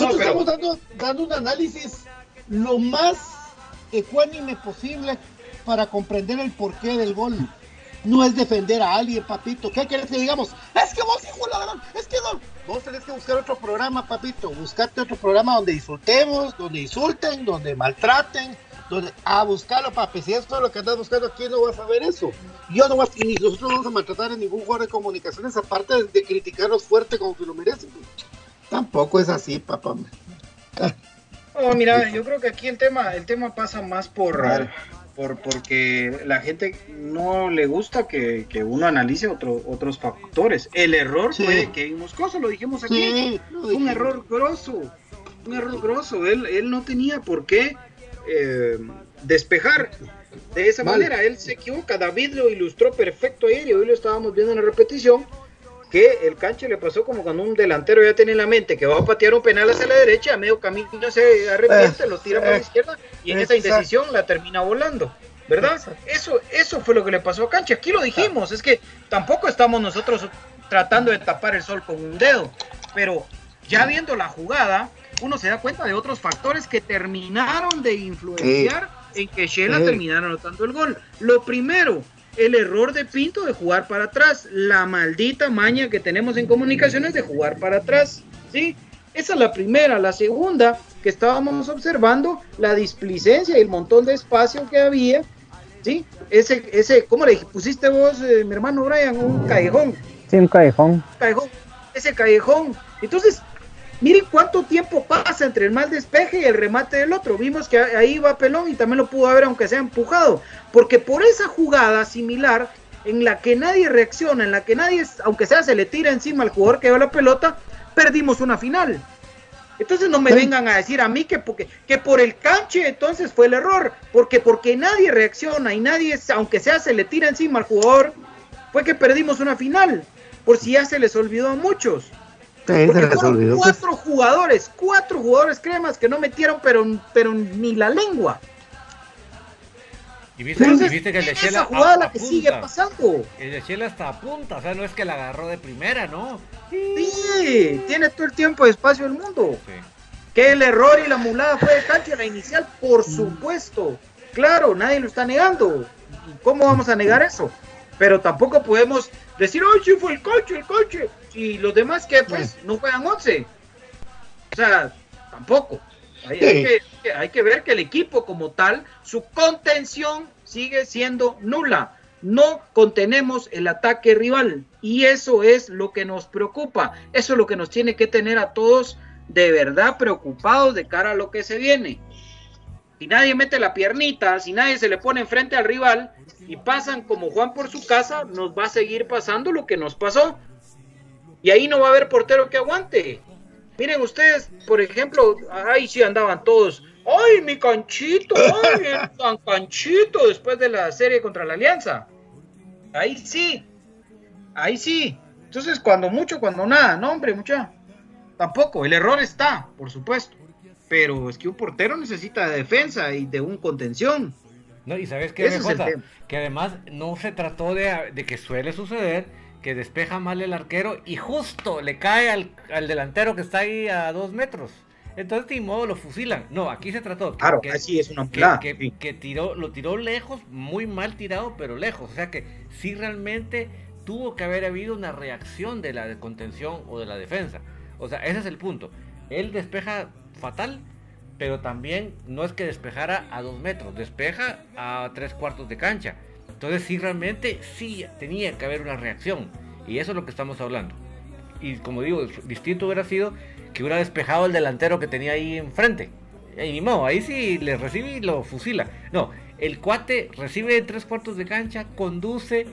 No, pero- estamos dando, dando un análisis lo más ecuánime posible para comprender el porqué del gol. No es defender a alguien, papito. ¿Qué querés que digamos? Es que vos, hijo de la gran, es que no. Vos tenés que buscar otro programa, papito. Buscate otro programa donde insultemos, donde insulten, donde maltraten, donde a buscarlo, papi. Si esto es lo que andas buscando aquí, no vas a ver eso. Yo no vas, y ni nosotros no vamos a maltratar a ningún jugador de comunicaciones, aparte de, de criticarlos fuerte como que lo merecen. Tampoco es así, papá. No, mira, yo creo que aquí el tema, el tema pasa más por, Vale. por porque la gente no le gusta que, que uno analice otro, otros factores. El error Sí. fue de Kevin Moscoso, lo dijimos aquí. Sí, lo Fue un dijimos. error grosso, un error grosso. Él, él no tenía por qué eh, despejar de esa Vale. manera. Él se equivoca. David lo ilustró perfecto ayer y hoy lo estábamos viendo en la repetición. Que el canche le pasó como cuando un delantero ya tiene en la mente que va a patear un penal hacia la derecha, a medio camino se arrepiente, lo tira para la eh, izquierda y en esa indecisión la termina volando. ¿Verdad? Eso, eso fue lo que le pasó a Cancha. Aquí lo dijimos, es que tampoco estamos nosotros tratando de tapar el sol con un dedo, pero ya viendo la jugada, uno se da cuenta de otros factores que terminaron de influenciar en que Shela Sí. terminara anotando el gol. Lo primero, el error de Pinto de jugar para atrás, la maldita maña que tenemos en comunicaciones de jugar para atrás, ¿sí? Esa es la primera. La segunda, que estábamos observando, la displicencia y el montón de espacio que había, ¿sí? Ese, ese, ¿cómo le pusiste vos, eh, mi hermano Brian? Un callejón, Sí, un callejón. callejón, ese callejón. Entonces, miren cuánto tiempo pasa entre el mal despeje y el remate del otro. Vimos que ahí va Pelón y también lo pudo haber aunque sea empujado. Porque por esa jugada similar en la que nadie reacciona, en la que nadie, aunque sea se le tira encima al jugador que lleva la pelota, perdimos una final. Entonces no me Sí. vengan a decir a mí que, porque, que por el canche entonces fue el error, porque porque nadie reacciona y nadie, aunque sea se le tira encima al jugador, fue que perdimos una final, por si ya se les olvidó a muchos. Sí, Porque se les pues. cuatro jugadores, cuatro jugadores cremas que no metieron pero, pero ni la lengua. Y viste, Entonces, y viste que el de esa Chela jugada a- la que sigue apunta. pasando. El de Chela hasta apunta, o sea, no es que la agarró de primera, ¿no? Sí, tiene todo el tiempo de espacio del mundo. Sí. Que el error y la mulada fue de cancha la inicial, por supuesto. Claro, nadie lo está negando. ¿Y ¿Cómo vamos a negar eso? Pero tampoco podemos decir, ¡ay, sí fue el coche, el coche! Y los demás que pues no juegan 11. O sea, tampoco. Hay, hay que, hay que ver que el equipo como tal, su contención sigue siendo nula. No contenemos el ataque rival y eso es lo que nos preocupa. Eso es lo que nos tiene que tener a todos de verdad preocupados de cara a lo que se viene. Si nadie mete la piernita, si nadie se le pone enfrente al rival y pasan como Juan por su casa, nos va a seguir pasando lo que nos pasó. Y ahí no va a haber portero que aguante. Miren ustedes, por ejemplo, ahí sí andaban todos. ¡Ay, mi canchito! ¡Ay, el [LAUGHS] tan canchito! Después de la serie contra la Alianza. Ahí sí. Ahí sí. Entonces, cuando mucho, cuando nada. No, hombre, mucha. Tampoco. El error está, por supuesto. Pero es que un portero necesita de defensa y de un contención. No, y sabes qué, Ese es el tema. que además no se trató de, de que suele suceder que despeja mal el arquero y justo le cae al, al delantero que está ahí a dos metros. Entonces, de modo, lo fusilan. No, aquí se trató. Claro, que, así es una que, que- sí. que tiró, lo tiró lejos, muy mal tirado, pero lejos. O sea que sí realmente tuvo que haber habido una reacción de la contención o de la defensa. O sea, ese es el punto. Él despeja fatal, pero también no es que despejara a dos metros, despeja a tres cuartos de cancha. Entonces sí realmente sí tenía que haber una reacción. Y eso es lo que estamos hablando. Y como digo, distinto hubiera sido que hubiera despejado el delantero que tenía ahí enfrente. Y ni modo, ahí sí le recibe y lo fusila. No, el cuate recibe tres cuartos de cancha, conduce,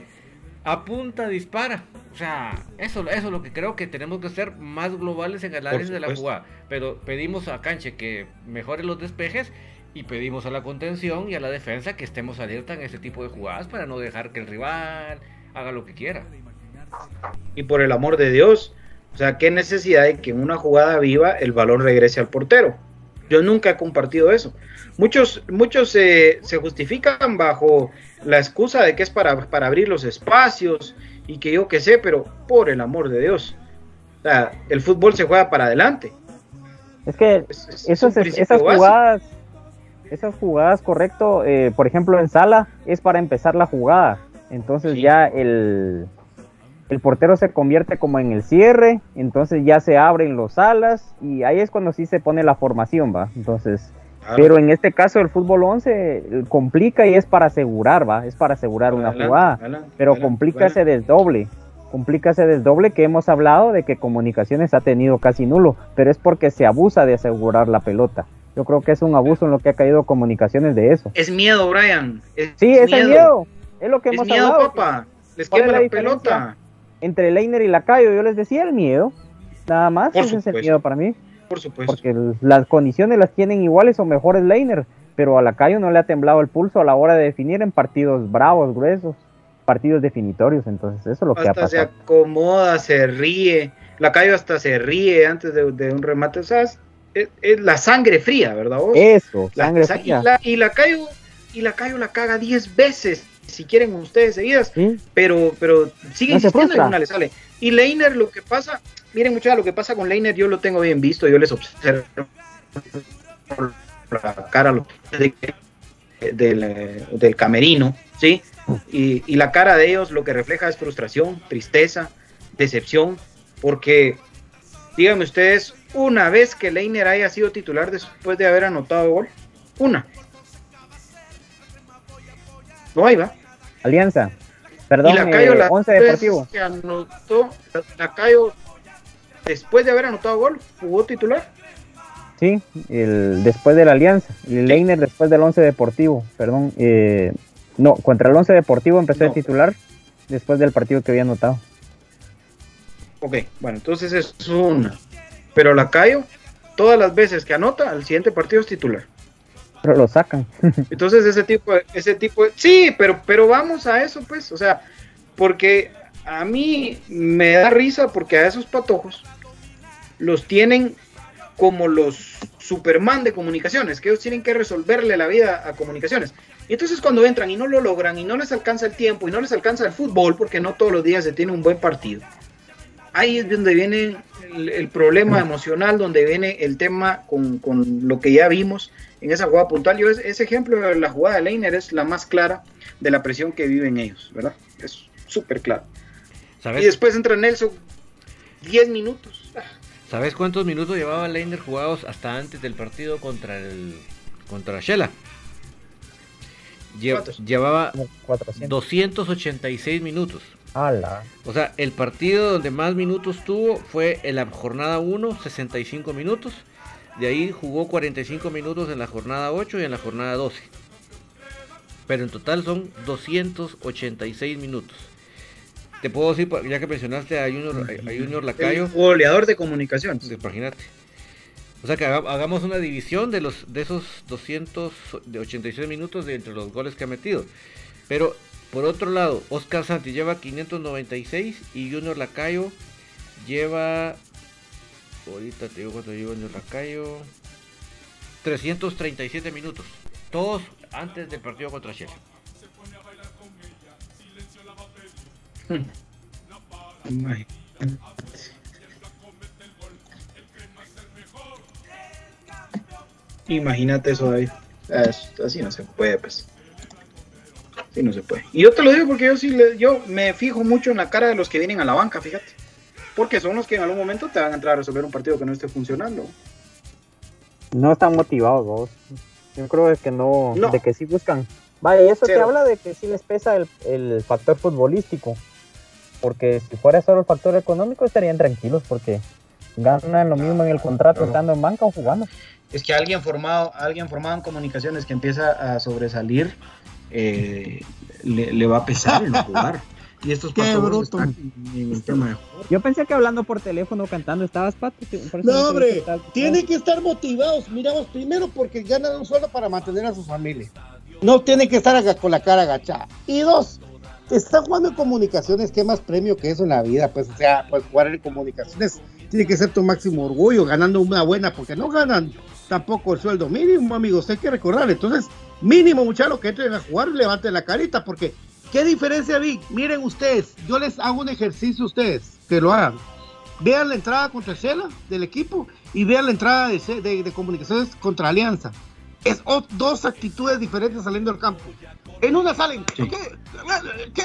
apunta, dispara. O sea, eso, eso es lo que creo que tenemos que ser más globales en el análisis de la jugada. Pero pedimos a Canche que mejore los despejes y pedimos a la contención y a la defensa que estemos alerta en ese tipo de jugadas para no dejar que el rival haga lo que quiera. Y por el amor de Dios, o sea, qué necesidad de que en una jugada viva el balón regrese al portero. Yo nunca he compartido eso. Muchos, muchos eh, se justifican bajo la excusa de que es para, para abrir los espacios y que yo qué sé, pero por el amor de Dios. O sea, el fútbol se juega para adelante. Es que es esos- esas básico. jugadas, esas jugadas, correcto, eh, por ejemplo en sala, es para empezar la jugada. Entonces ya el, el portero se convierte como en el cierre, entonces ya se abren los alas y ahí es cuando sí se pone la formación, va. Entonces, Claro. pero en este caso el fútbol 11 eh, complica y es para asegurar, va, es para asegurar una Adelante, jugada, adelante, pero adelante, complica ese desdoble. Complica ese desdoble que hemos hablado de que comunicaciones ha tenido casi nulo, pero es porque se abusa de asegurar la pelota. Yo creo que es un abuso en lo que ha caído comunicaciones de eso. Es miedo, Brian. Es Sí, es el miedo. Es lo que Es hemos miedo, hablado. papá. Les ¿Cuál es quema la pelota. Entre Leiner y Lacayo, yo les decía el miedo. Nada más, Por ese es el supuesto. miedo para mí. Por supuesto. Porque las condiciones las tienen iguales o mejores Leiner, pero a Lacayo no le ha temblado el pulso a la hora de definir en partidos bravos, gruesos, partidos definitorios. Entonces, eso es lo que ha hasta se pasado. acomoda, se ríe. La Cayo hasta se ríe antes de, de un remate. O sea, es, es- es la sangre fría, ¿verdad vos? Eso, La- sangre sa- fría. Y la, y la Cayo, y la Cayo la caga 10 veces, si quieren ustedes seguidas, pero, pero sigue No insistiendo y una le sale. Y Leiner, lo que pasa, miren muchachos, lo que pasa con Leiner, yo lo tengo bien visto, yo les observo por la cara lo- de- del, del camerino, ¿sí? Y, y la cara de ellos lo que refleja es frustración, tristeza, decepción, porque díganme ustedes, una vez que Leiner haya sido titular después de haber anotado gol, una. No va. Alianza. Perdón, y la Cayo, eh, la 11 vez Deportivo. que anotó, la Cayo, después de haber anotado gol, jugó titular. Sí, el, después de la Alianza. Leiner después del 11 Deportivo. Perdón. eh, no, contra el 11 Deportivo empezó de titular después del partido que había anotado. Ok, bueno, entonces es una. Pero la Cayo, todas las veces que anota, al siguiente partido es titular. Pero lo sacan. [LAUGHS] Entonces ese tipo de, ese tipo de, sí, pero pero vamos a eso pues, o sea, porque a mí me da risa porque a esos patojos los tienen como los Superman de comunicaciones, que ellos tienen que resolverle la vida a comunicaciones. Y entonces cuando entran y no lo logran y no les alcanza el tiempo y no les alcanza el fútbol, porque no todos los días se tiene un buen partido, ahí es donde viene el, el problema emocional, donde viene el tema con, con lo que ya vimos en esa jugada puntual. Yo es- ese ejemplo de la jugada de Leiner es la más clara de la presión que viven ellos, ¿verdad? Es súper claro. ¿Sabes? Y después entra Nelson, 10 minutos. ¿Sabes cuántos minutos llevaba Leiner jugados hasta antes del partido contra el contra Shela? Lle- ¿Cuántos? llevaba 400. 286 minutos. Ala. O sea, el partido donde más minutos tuvo fue en la jornada 1, 65 minutos. De ahí jugó 45 minutos en la jornada 8 y en la jornada 12. Pero en total son 286 minutos. Te puedo decir, ya que mencionaste a Junior, a Junior Lacayo, El goleador de comunicaciones. pues, imagínate. O sea que haga- hagamos una división de los de esos 286 minutos de entre los goles que ha metido. Pero por otro lado, Oscar Santi lleva 596 y Junior Lacayo lleva ahorita te digo cuánto lleva Junior Lacayo 337 minutos. Todos antes del partido contra Chelsea. Imagínate. Eso, David. Es- así no se puede, pues. Así no se puede. Y yo te lo digo porque yo sí le- yo me fijo mucho en la cara de los que vienen a la banca, fíjate. Porque son los que en algún momento te van a entrar a resolver un partido que no esté funcionando. No están motivados vos. Yo creo que no, No. de que sí buscan. Vaya, y eso te habla de que sí les pesa el, el factor futbolístico. Porque si fuera solo el factor económico estarían tranquilos porque ganan lo mismo en el contrato estando en banca o jugando. Es que alguien formado, alguien formado en comunicaciones que empieza a sobresalir, eh, le, le va a pesar el [LAUGHS] no jugar. Y estos Qué bruto. en el tema de. Yo pensé que hablando por teléfono cantando estabas pato. No, hombre, tienen que estar motivados. Miramos, primero porque ganan un sueldo para mantener a su familia. No tienen que estar con la cara agachada. Y dos, están jugando en comunicaciones. ¿Qué más premio que eso en la vida? Pues, o sea, pues jugar en comunicaciones tiene que ser tu máximo orgullo, ganando una buena, porque no ganan tampoco el sueldo mínimo, amigos. Hay que recordar. Entonces, mínimo, muchachos, que entren a jugar, levanten la carita, porque ¿qué diferencia vi? Miren ustedes, yo les hago un ejercicio a ustedes, que lo hagan. Vean la entrada contra Shela del equipo y vean la entrada de, de- de comunicaciones contra Alianza. Es o- dos actitudes diferentes saliendo del campo. En una salen, ¿qué? ¿Qué?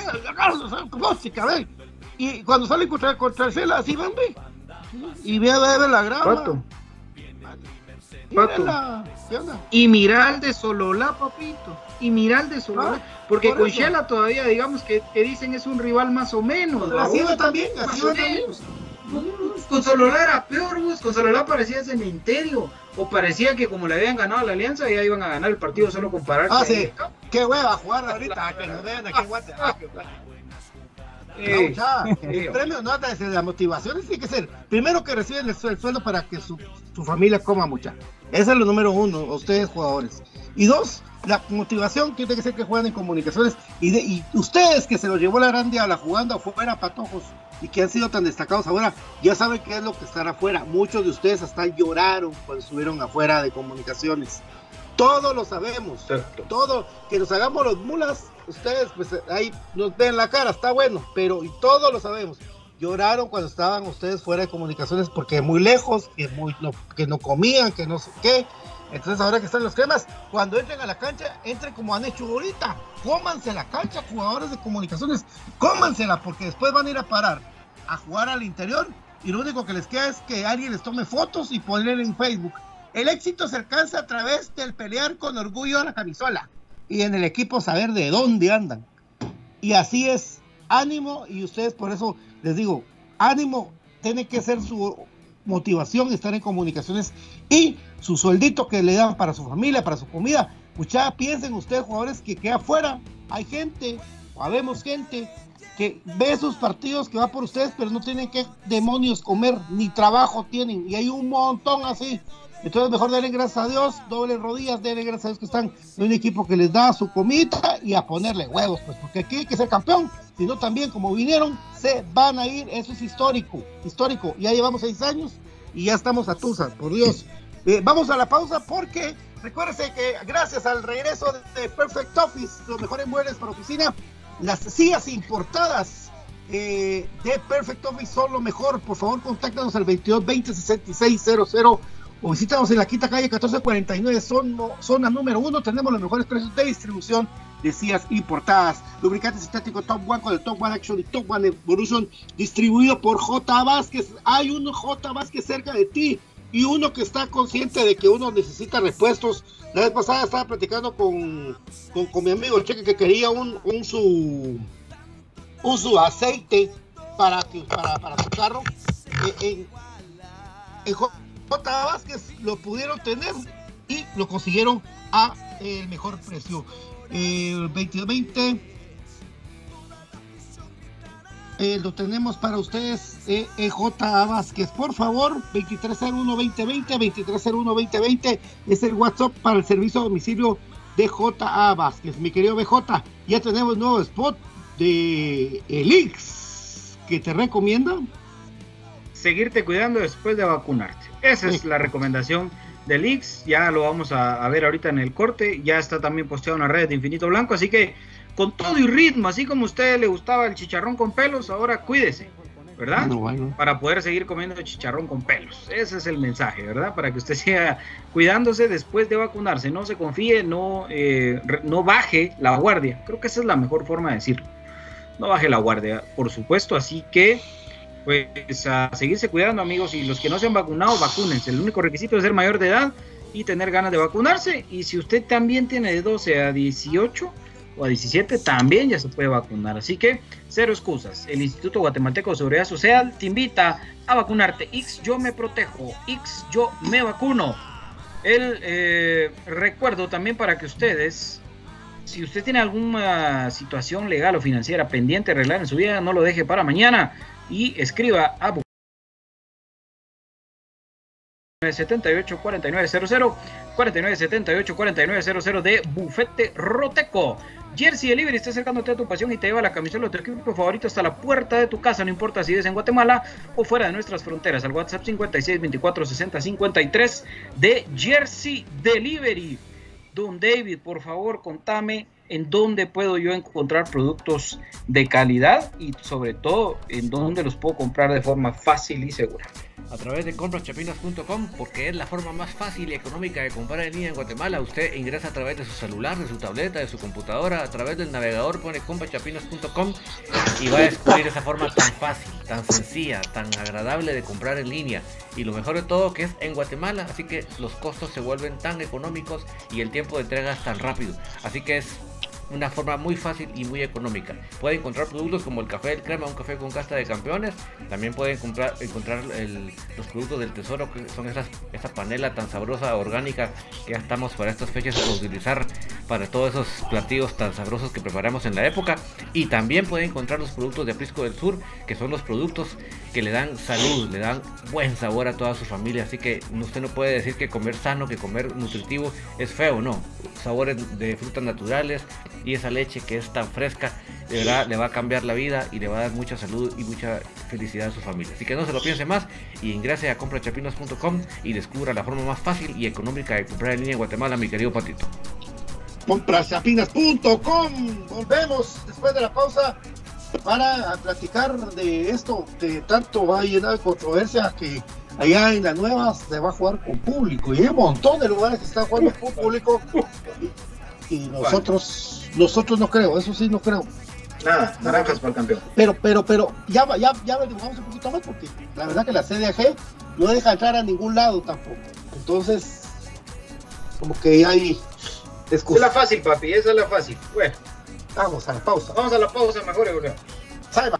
Música, ve. Y cuando salen contra, contra Shela, así van, ve. Y ve, ve, ve la grama. Pato. Mírenla. ¿Qué onda? Y mira el de Sololá, papito. Y mira el de Sololá. Ah, porque por con eso. Shela todavía, digamos que, que dicen es un rival más o menos. Así ¿va? va también, va o también. Con Sololá era peor, vos. Con Sololá parecía cementerio. O parecía que como le habían ganado a la Alianza, ya iban a ganar el partido solo con pararse. Ah, sí. Qué hueva jugar ahorita, que nos vean aquí en Guatemala. Eh, el premio no es de la motivación, tiene que ser primero que reciben el, su- el sueldo para que su, su familia coma mucha. Ese es lo número uno, ustedes jugadores. Y dos, la motivación tiene que ser que juegan en comunicaciones. Y, de- y ustedes que se los llevó la gran diabla jugando afuera patojos y que han sido tan destacados ahora, ya saben qué es lo que estar afuera. Muchos de ustedes hasta lloraron cuando estuvieron afuera de comunicaciones. Todos lo sabemos. Todo, que nos hagamos los mulas, ustedes pues ahí nos ven la cara, está bueno, pero y todos lo sabemos. Lloraron cuando estaban ustedes fuera de comunicaciones porque muy lejos, que, muy, no, que no comían, que no sé qué. Entonces ahora que están los cremas, cuando entren a la cancha, entren como han hecho ahorita. Cómanse la cancha, jugadores de comunicaciones. Cómansela porque después van a ir a parar a jugar al interior y lo único que les queda es que alguien les tome fotos y poner en Facebook. El éxito se alcanza a través del pelear con orgullo a la camisola y en el equipo saber de dónde andan. Y así es, ánimo y ustedes por eso les digo, ánimo tiene que ser su motivación estar en comunicaciones y su sueldito que le dan para su familia, para su comida. Mucha piensen ustedes jugadores que queda afuera, hay gente, habemos gente que ve sus partidos que va por ustedes, pero no tienen que demonios comer, ni trabajo tienen, y hay un montón así. Entonces mejor denle gracias a Dios, doble rodillas, denle gracias a Dios que están en un equipo que les da su comida y a ponerle huevos, pues porque aquí hay que ser campeón, sino también como vinieron, se van a ir, eso es histórico, histórico, ya llevamos seis años y ya estamos a Tusa, por Dios. Eh, vamos a la pausa porque recuérdense que gracias al regreso de Perfect Office, los mejores muebles para oficina, las sillas importadas eh, de Perfect Office son lo mejor. Por favor, contáctanos al 22 20 66 00 o visítanos en la quinta calle 1449, zona, zona número uno. Tenemos los mejores precios de distribución de sillas importadas. Lubricantes estáticos Top One con el Top One Action y Top One Evolution distribuido por J. Vázquez. Hay un J. Vázquez cerca de ti y uno que está consciente de que uno necesita repuestos. La vez pasada estaba platicando con, con, mi amigo el Cheque que quería un, un su un su aceite para, para, para su carro. Eh, en, J. Vázquez lo pudieron tener y lo consiguieron a el mejor precio. El 2020 eh, lo tenemos para ustedes, EJ eh, Vázquez. Por favor, 2301-2020, 2301-2020 es el WhatsApp para el servicio domicilio de J. Vázquez. Mi querido BJ, ya tenemos nuevo spot de Elix que te recomienda. Seguirte cuidando después de vacunarte. Esa es la recomendación del X, ya lo vamos a, ver ahorita en el corte, ya está también posteado en las redes de Infinito Blanco, así que con todo y ritmo, así como a usted le gustaba el chicharrón con pelos, ahora cuídese, ¿verdad? Para poder seguir comiendo chicharrón con pelos. Ese es el mensaje, ¿verdad? Para que usted [LAUGHS] siga cuidándose después de vacunarse, no se confíe, no, eh, no baje la guardia. Creo que esa es la mejor forma de decirlo. No baje la guardia, por supuesto, así que pues a seguirse cuidando amigos y los que no se han vacunado, vacúnense. El único requisito es ser mayor de edad y tener ganas de vacunarse. Y si usted también tiene de 12 a 18 o a 17, también ya se puede vacunar. Así que cero excusas. El Instituto Guatemalteco de Seguridad Social te invita a vacunarte. X yo me protejo. X yo me vacuno. El eh, recuerdo también para que ustedes si usted tiene alguna situación legal o financiera pendiente arreglar en su vida, no lo deje para mañana y escriba a 78 4900 4978 4900 de Bufete Roteco. Jersey Delivery está acercándote a tu pasión y te lleva la camiseta de tu equipo favorito hasta la puerta de tu casa, no importa si es en Guatemala o fuera de nuestras fronteras. Al WhatsApp 56 24 60 53 de Jersey Delivery. Don David, por favor, contame en dónde puedo yo encontrar productos de calidad y sobre todo en dónde los puedo comprar de forma fácil y segura a través de compraschapinas.com porque es la forma más fácil y económica de comprar en línea en Guatemala. Usted ingresa a través de su celular, de su tableta, de su computadora, a través del navegador pone compraschapinas.com y va a descubrir esa forma tan fácil, tan sencilla, tan agradable de comprar en línea. Y lo mejor de todo que es en Guatemala, así que los costos se vuelven tan económicos y el tiempo de entrega es tan rápido. Así que es una forma muy fácil y muy económica. Puede encontrar productos como el café del crema, un café con casta de campeones. También pueden comprar, encontrar los productos del tesoro, que son esas, esa panela tan sabrosa, orgánica, que estamos para estas fechas a utilizar para todos esos platillos tan sabrosos que preparamos en la época. Y también pueden encontrar los productos de Aprisco del Sur, que son los productos que le dan salud, le dan buen sabor a toda su familia. Así que usted no puede decir que comer sano, que comer nutritivo es feo, no. Sabores de frutas naturales, y esa leche que es tan fresca, de verdad le va a cambiar la vida y le va a dar mucha salud y mucha felicidad a su familia. Así que no se lo piense más y ingrese a comprachapinos.com y descubra la forma más fácil y económica de comprar en línea en Guatemala, mi querido Patito. Comprachapinas.com. Volvemos después de la pausa para platicar de esto que tanto va a llenar de controversia que allá en la nueva se va a jugar con público y hay un montón de lugares que están jugando con público y nosotros nosotros no creo, eso sí no creo. Nada, naranjas para el campeón. Pero, pero, pero, ya, ya, ya dibujamos un poquito más porque la verdad que la CDAG no deja entrar a ningún lado tampoco. Entonces, como que hay excusa. Es la fácil, papi, esa es la fácil. Bueno. Vamos a la pausa. Vamos a la pausa, mejor, Eugenio. Salva.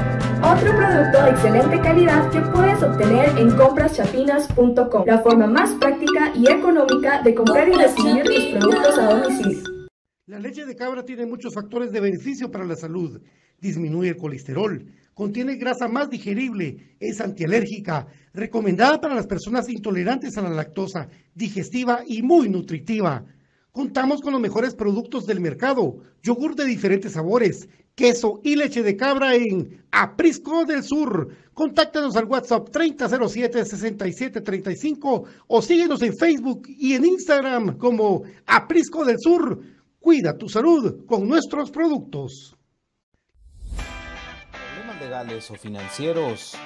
Otro producto de excelente calidad que puedes obtener en compraschapinas.com, la forma más práctica y económica de comprar y recibir tus productos a domicilio. La leche de cabra tiene muchos factores de beneficio para la salud. Disminuye el colesterol, contiene grasa más digerible, es antialérgica, recomendada para las personas intolerantes a la lactosa, digestiva y muy nutritiva. Contamos con los mejores productos del mercado, yogur de diferentes sabores, queso y leche de cabra en Aprisco del Sur. Contáctanos al WhatsApp 3007-6735 o síguenos en Facebook y en Instagram como Aprisco del Sur. Cuida tu salud con nuestros productos. Problemas legales o financieros.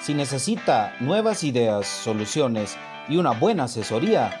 Si necesita nuevas ideas, soluciones y una buena asesoría,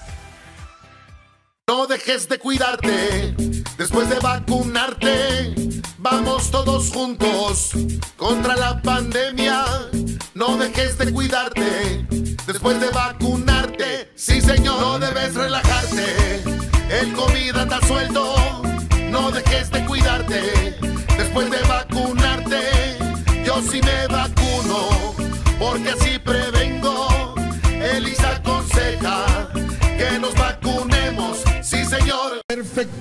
No dejes de cuidarte después de vacunarte. Vamos todos juntos contra la pandemia. No dejes de cuidarte después de vacunarte. Sí, señor, no debes relajarte. El COVID anda suelto. No dejes de cuidarte después de vacunarte. Yo sí me vacuno señor.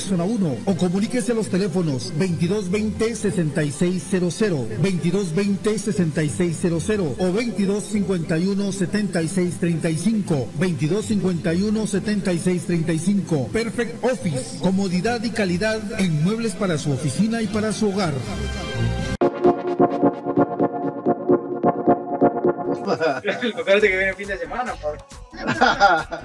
Zona 1 o comuníquese a los teléfonos 2220-6600, 2220-6600 o 2251-7635, 2251-7635. Perfect Office, comodidad y calidad en muebles para su oficina y para su hogar. [LAUGHS] [LAUGHS] Parece que viene el fin de semana, por [LAUGHS]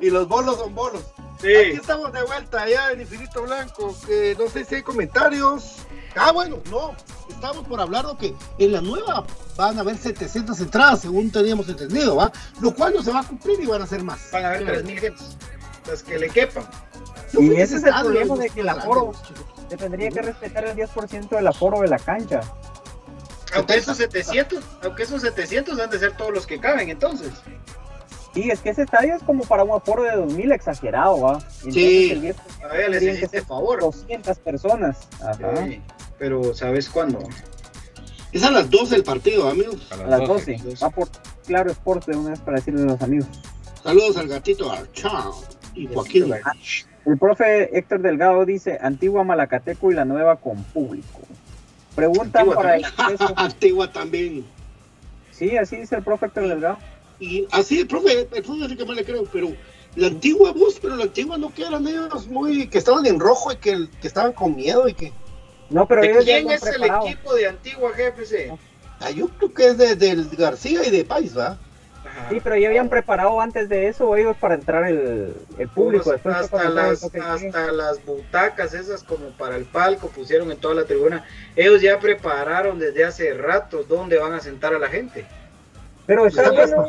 y los bolos son bolos. Sí. Aquí estamos de vuelta allá en Infinito Blanco. Que no sé si hay comentarios. Ah, bueno, no. Estamos por hablar de que en la nueva van a haber 700 entradas, según teníamos entendido, ¿va? Lo cual no se va a cumplir y van a ser más. Van a haber 3.000 gentes. Las que le quepan. Y ese es el problema de que el aforo se tendría que respetar el 10% del aforo de la cancha. Aunque esos 700, aunque esos 700 han de ser todos los que caben, entonces. Sí, es que ese estadio es como para un aforo de 2000 exagerado, ¿va? Entonces, Sí. el 10% Todavía les que favor. 200 personas. Ajá. Sí, Pero ¿sabes cuándo? Es a las 12 del partido, amigos. A las 12. Va por Claro Sports de una vez para decirle a los amigos. Saludos al gatito Archao y Joaquín. El profe Héctor Delgado dice Antigua Malacateco y la nueva con público. Preguntan Antigua para el acceso. [LAUGHS] Antigua también. Sí, así dice el profe Héctor Delgado. Y así el profe, el profe es el que más le creo, pero la antigua bus, pero la antigua no que eran ellos muy, que estaban en rojo y que, que estaban con miedo y que. No, pero ¿De ellos quién es el equipo de Antigua GFC? Ah, yo creo que es de, del García y de Pais, ¿va? Sí, pero ya habían preparado antes de eso ellos para entrar el, el público. Unos- hasta, el las, hasta las butacas esas como para el palco pusieron en toda la tribuna. Ellos ya prepararon desde hace rato dónde van a sentar a la gente. Pero está bueno,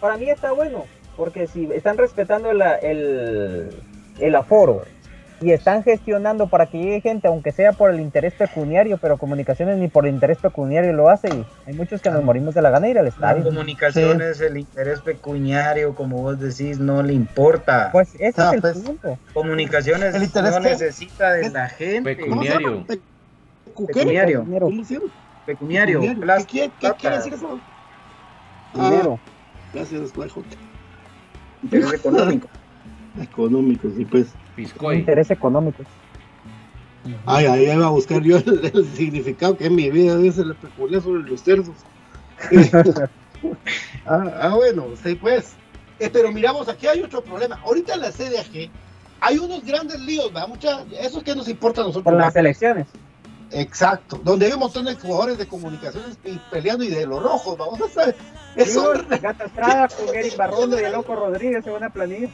para mí está bueno, porque si están respetando la- el, el aforo y están gestionando para que llegue gente, aunque sea por el interés pecuniario, pero comunicaciones ni por el interés pecuniario lo hace y hay muchos que nos morimos de la gana de ir al estadio. comunicaciones, el interés pecuniario, como vos decís, no le importa. Pues ese Ah, es el pues, punto. Comunicaciones ¿El interés no qué? necesita de la gente. Pecuniario. Pecuniario. ¿Qué, quiere- qué quiere decir eso? Dinero. Gracias, Guajo. Interés económico. [LAUGHS] Económico, sí, pues. Piscoy. Interés económico. Ay, ahí iba a buscar yo el, el significado que en mi vida dice la peculiar sobre los cerdos. [LAUGHS] [LAUGHS] ah, ah, bueno, sí, pues. Eh, pero miramos, aquí hay otro problema. Ahorita en la CDAG hay unos grandes líos, ¿verdad? Mucha, eso es que nos importa a nosotros. Por las elecciones. Exacto, donde hay un montón de jugadores de comunicaciones y peleando y de los rojos, vamos a saber. Eso Gata Estrada con Eric Barrondo y el Loco Rodríguez en una planilla.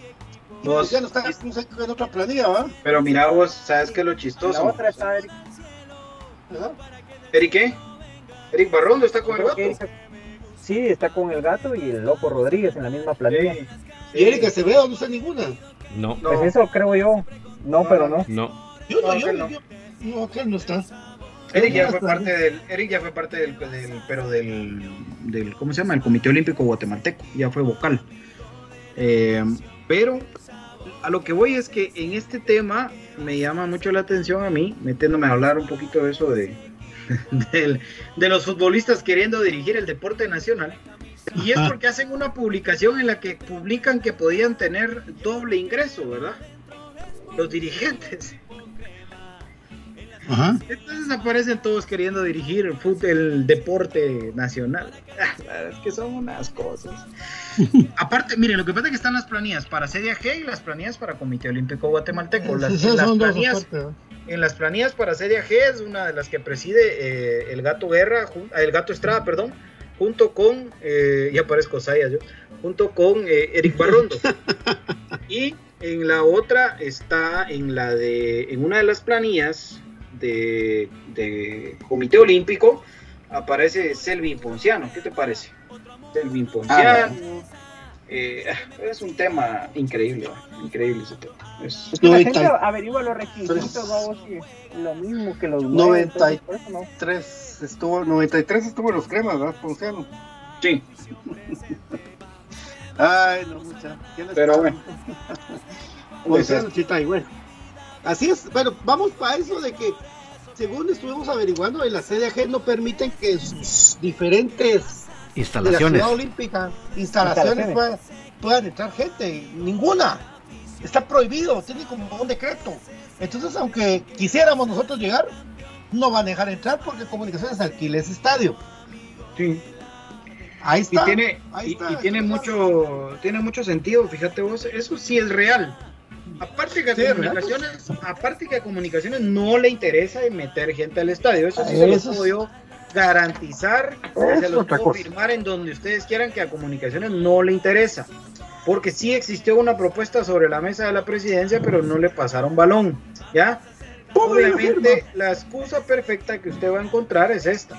Vos- ya no está en otra planilla, ¿va? Pero mira vos, ¿sabes qué es lo La chistoso? otra está Eric. ¿Eric qué? ¿Eric Barrondo está con el gato? Eric- Sí, está con el gato y el Loco Rodríguez en la misma planilla. Y Erika Acevedo no está ninguna. No. Pues eso creo yo. No, pero no. No. Yo no, No, yo, no. yo- no, que no está. Eric ya fue parte del, Eric ya fue parte del, del- pero del, del, ¿cómo se llama? El Comité Olímpico Guatemalteco, ya fue vocal. Eh, pero a lo que voy es que en este tema me llama mucho la atención a mí, metiéndome a hablar un poquito de eso de, [LAUGHS] de los futbolistas queriendo dirigir el deporte nacional. Y es porque hacen una publicación en la que publican que podían tener doble ingreso, ¿verdad? Los dirigentes. Ajá. Entonces aparecen todos queriendo dirigir el, fut- el deporte nacional. [LAUGHS] Ah, es que son unas cosas. [LAUGHS] Aparte, miren, lo que pasa es que están las planillas para CDAG y las planillas para Comité Olímpico Guatemalteco. Las, Esas en, las planillas, en las planillas para CDAG es una de las que preside eh, el Gato Guerra, el Gato Estrada, perdón, junto con, eh, ya parezco Sayas yo, junto con eh, Eric Barrondo. [LAUGHS] y en la otra está en la de, en una de las planillas de, de Comité Olímpico, aparece Selvin Ponciano. ¿Qué te parece? Selvin Ponciano. eh, es un tema increíble, increíble ese tema. Es- Es que la gente averigua los requisitos, vamos, y lo mismo que los Noventa y- entonces, por eso no. 93 estuvo, 93 estuvo en los cremas, ¿verdad? Ponciano. Sí, [LAUGHS] Ay, no, mucha. Pero bueno. [LAUGHS] Ponciano, chita, y bueno. Así es, bueno, vamos para eso de que, según estuvimos averiguando, en la CDAG no permiten que sus diferentes de la Instalaciones. Ciudad Olímpica, instalaciones, Instalaciones. Puedan, puedan entrar gente, ninguna. Está prohibido, tiene como un decreto. Entonces, aunque quisiéramos nosotros llegar, no van a dejar entrar porque Comunicaciones alquila ese estadio. Sí. Ahí Y está. tiene, ahí y, está, y tiene mucho, tiene mucho sentido, fíjate vos, eso sí es real. Aparte que a Sí, ¿verdad? comunicaciones, aparte que a comunicaciones no le interesa meter gente al estadio, eso sí se lo puedo yo garantizar, Eso se lo puedo firmar en donde ustedes quieran que a comunicaciones no le interesa. Porque sí existió una propuesta sobre la mesa de la presidencia, pero no le pasaron balón, ¿ya? Obviamente la excusa perfecta que usted va a encontrar es esta.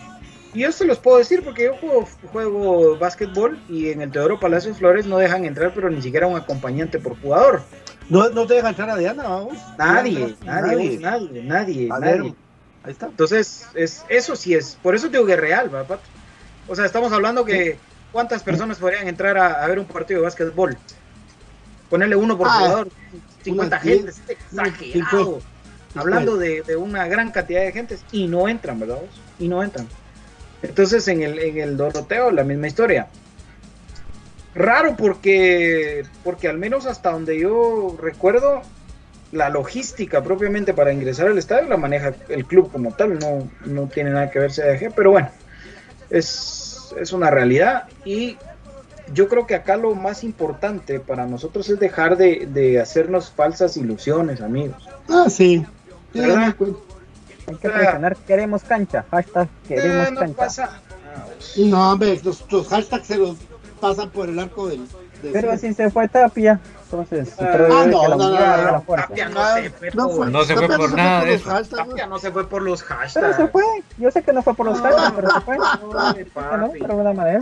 Y yo se los puedo decir porque yo juego, juego básquetbol y en el Teodoro Palacios Flores no dejan entrar, pero ni siquiera un acompañante por jugador. No, no te deja entrar a Diana, vamos. Nadie, nadie, nadie, nadie, nadie. Ahí está. Entonces, es, eso sí es. Por eso digo que es real, ¿verdad, Pato? O sea, estamos hablando que cuántas personas podrían entrar a, a ver un partido de básquetbol. Ponerle uno por Ah, jugador, 50 unas gente, diez, es unas exagerado. Hablando de, de una gran cantidad de gentes y no entran, ¿verdad? vos? Y no entran. Entonces en el, en el Doroteo la misma historia. Raro porque, porque al menos hasta donde yo recuerdo, la logística propiamente para ingresar al estadio la maneja el club como tal, no, no tiene nada que ver CDG, pero bueno, es, es una realidad y yo creo que acá lo más importante para nosotros es dejar de, de hacernos falsas ilusiones, amigos. Ah, sí. ¿Verdad? acuerdo. Hay que presionar, queremos cancha, hashtag queremos Eh, no cancha. pasa. No, hombre, los, los hashtags se los pasan por el arco del. del- Pero si se fue Tapia, entonces Ah, no, no, no, no. Tapia no se fue No por, fue, No se fue por nada de los eso. hashtags, Tapia no se fue por los hashtags. Pero se fue, yo sé que no fue por los hashtags, pero se fue. [LAUGHS] no, ¿no? Pero de alguna manera.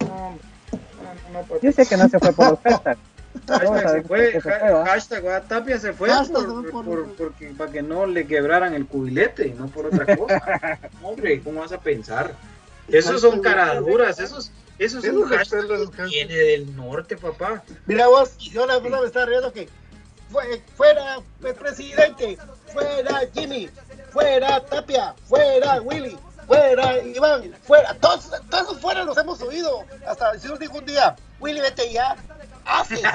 No, no, no, papi. Yo sé que no se fue por los hashtags. Hashtag se fue, hashtag Tapia se fue Hashtag por- se fue por- por- porque, para que no le quebraran el cubilete, no por otra cosa. [LAUGHS] Hombre, ¿cómo vas a pensar? Esos son caraduras, esos, esos son Esos hashtags son los que viene del norte, papá. Mira vos, yo la verdad me estaba riendo que fue- fuera el presidente, fuera Jimmy, fuera Tapia, fuera Willy, fuera Iván, fuera, todos, todos fuera los hemos oído. Hasta el señor dijo un día, Willy vete ya, asesino.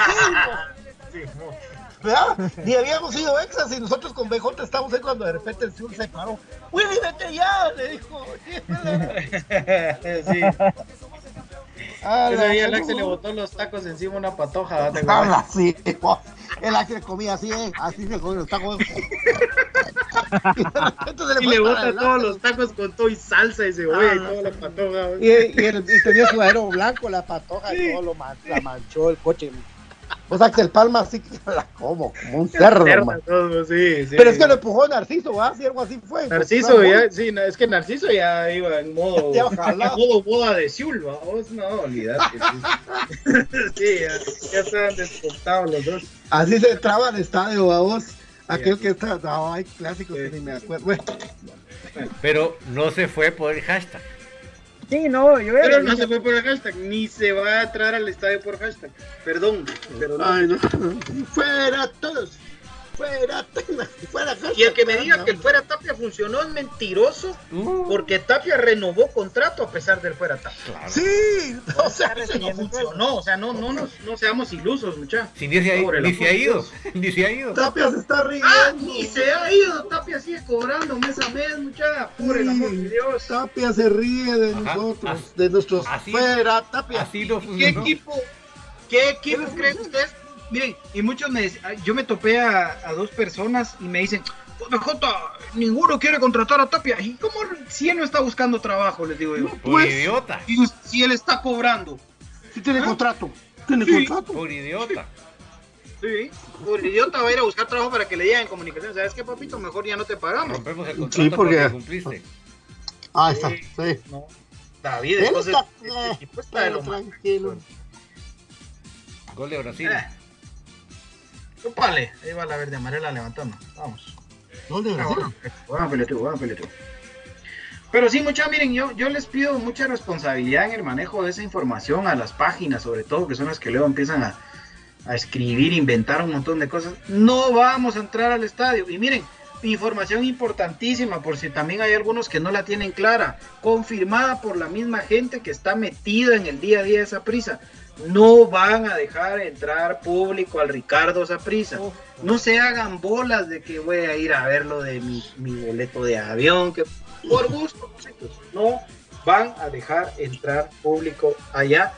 [LAUGHS] ¿Verdad? Ni habíamos sido exas y nosotros con BJ estamos ahí cuando de repente el señor se paró. Willy vete ya, le dijo. [LAUGHS] [LAUGHS] sí. Ah, Ese día el Axel le botó los tacos encima a una patoja. ¿va? ¿Te Habla acuerdas? [LAUGHS] así. El Axel comía así, ¿eh? Así se comía los tacos. Y [LAUGHS] Y le para bota todos los tacos con todo y salsa y cebolla y Ah, toda la patoja. Y, y, el- y tenía su aero blanco, la patoja y todo lo man- la manchó el coche. Pues Axel Palma sí que [LAUGHS] la como, como un [LAUGHS] cerdo, Cerdo, sí, sí. Pero es que lo empujó Narciso, ¿verdad? Si algo así fue. Narciso ya, sí, no, es que Narciso ya iba en modo, [LAUGHS] Ya, en ojalá. modo boda de Siul, ¿va? Vos no, olvidate. Sí, Sí, ya, ya estaban descontados los dos. Así se entraba al estadio, ¿va vos. Aquel que está, no, hay clásicos que ni me acuerdo. Bueno, Pero no se fue por el hashtag. Sí, no, yo Pero no se fue por el hashtag, ni se va a entrar al estadio por hashtag. Perdón, pero no. Ay, no. Fuera todos. Fuera. [LAUGHS] Fuera Y el que me diga que el fuera Tapia funcionó es mentiroso, porque Tapia renovó contrato a pesar del fuera Tapia. Sí, o sea, Eso no funcionó, o sea, no, no, nos, no seamos ilusos, muchachos. Si ni se ha, ni se ha ido. [LAUGHS] Ni se ha ido. Tapia se está riendo. Ah, ni se ha ido, Tapia sigue cobrando mes a mes, muchacha, por el amor de Dios. Tapia se ríe de Ajá, nosotros, así- de nuestros así- fuera Tapia. Así no ¿Qué funcionó. equipo, qué equipo creen ustedes? Miren, y muchos me yo me topé a, a dos personas y me dicen, pues BJ, ninguno quiere contratar a Tapia. ¿Y cómo si él no está buscando trabajo? Les digo yo. Por idiota. Y si él está cobrando. Si tiene contrato. Tiene Sí. contrato. Por idiota. Sí, por idiota va a ir a buscar trabajo para que le digan en comunicación. ¿Sabes qué, papito? Mejor ya no te pagamos. Rompemos el Sí, contrato porque- porque cumpliste. Ah, está. Sí. Sí. No. David, entonces, está, eh, equipo está de lo tranquilo. Gol de Brasil. Eh. Chúpale, ahí va la verde amarela levantando. Vamos. ¿Dónde Ah, Brasil? bueno, pelotudo, bueno, pelotudo. Pero sí, muchachos, miren, yo, yo les pido mucha responsabilidad en el manejo de esa información a las páginas, sobre todo, que son las que luego empiezan a, a escribir, inventar un montón de cosas. No vamos a entrar al estadio. Y miren, información importantísima, por si también hay algunos que no la tienen clara, confirmada por la misma gente que está metida en el día a día de esa prisa. No van a dejar entrar público al Ricardo Saprisa. No se hagan bolas de que voy a ir a ver lo de mi, mi boleto de avión, que por gusto, chicos, no van a dejar entrar público allá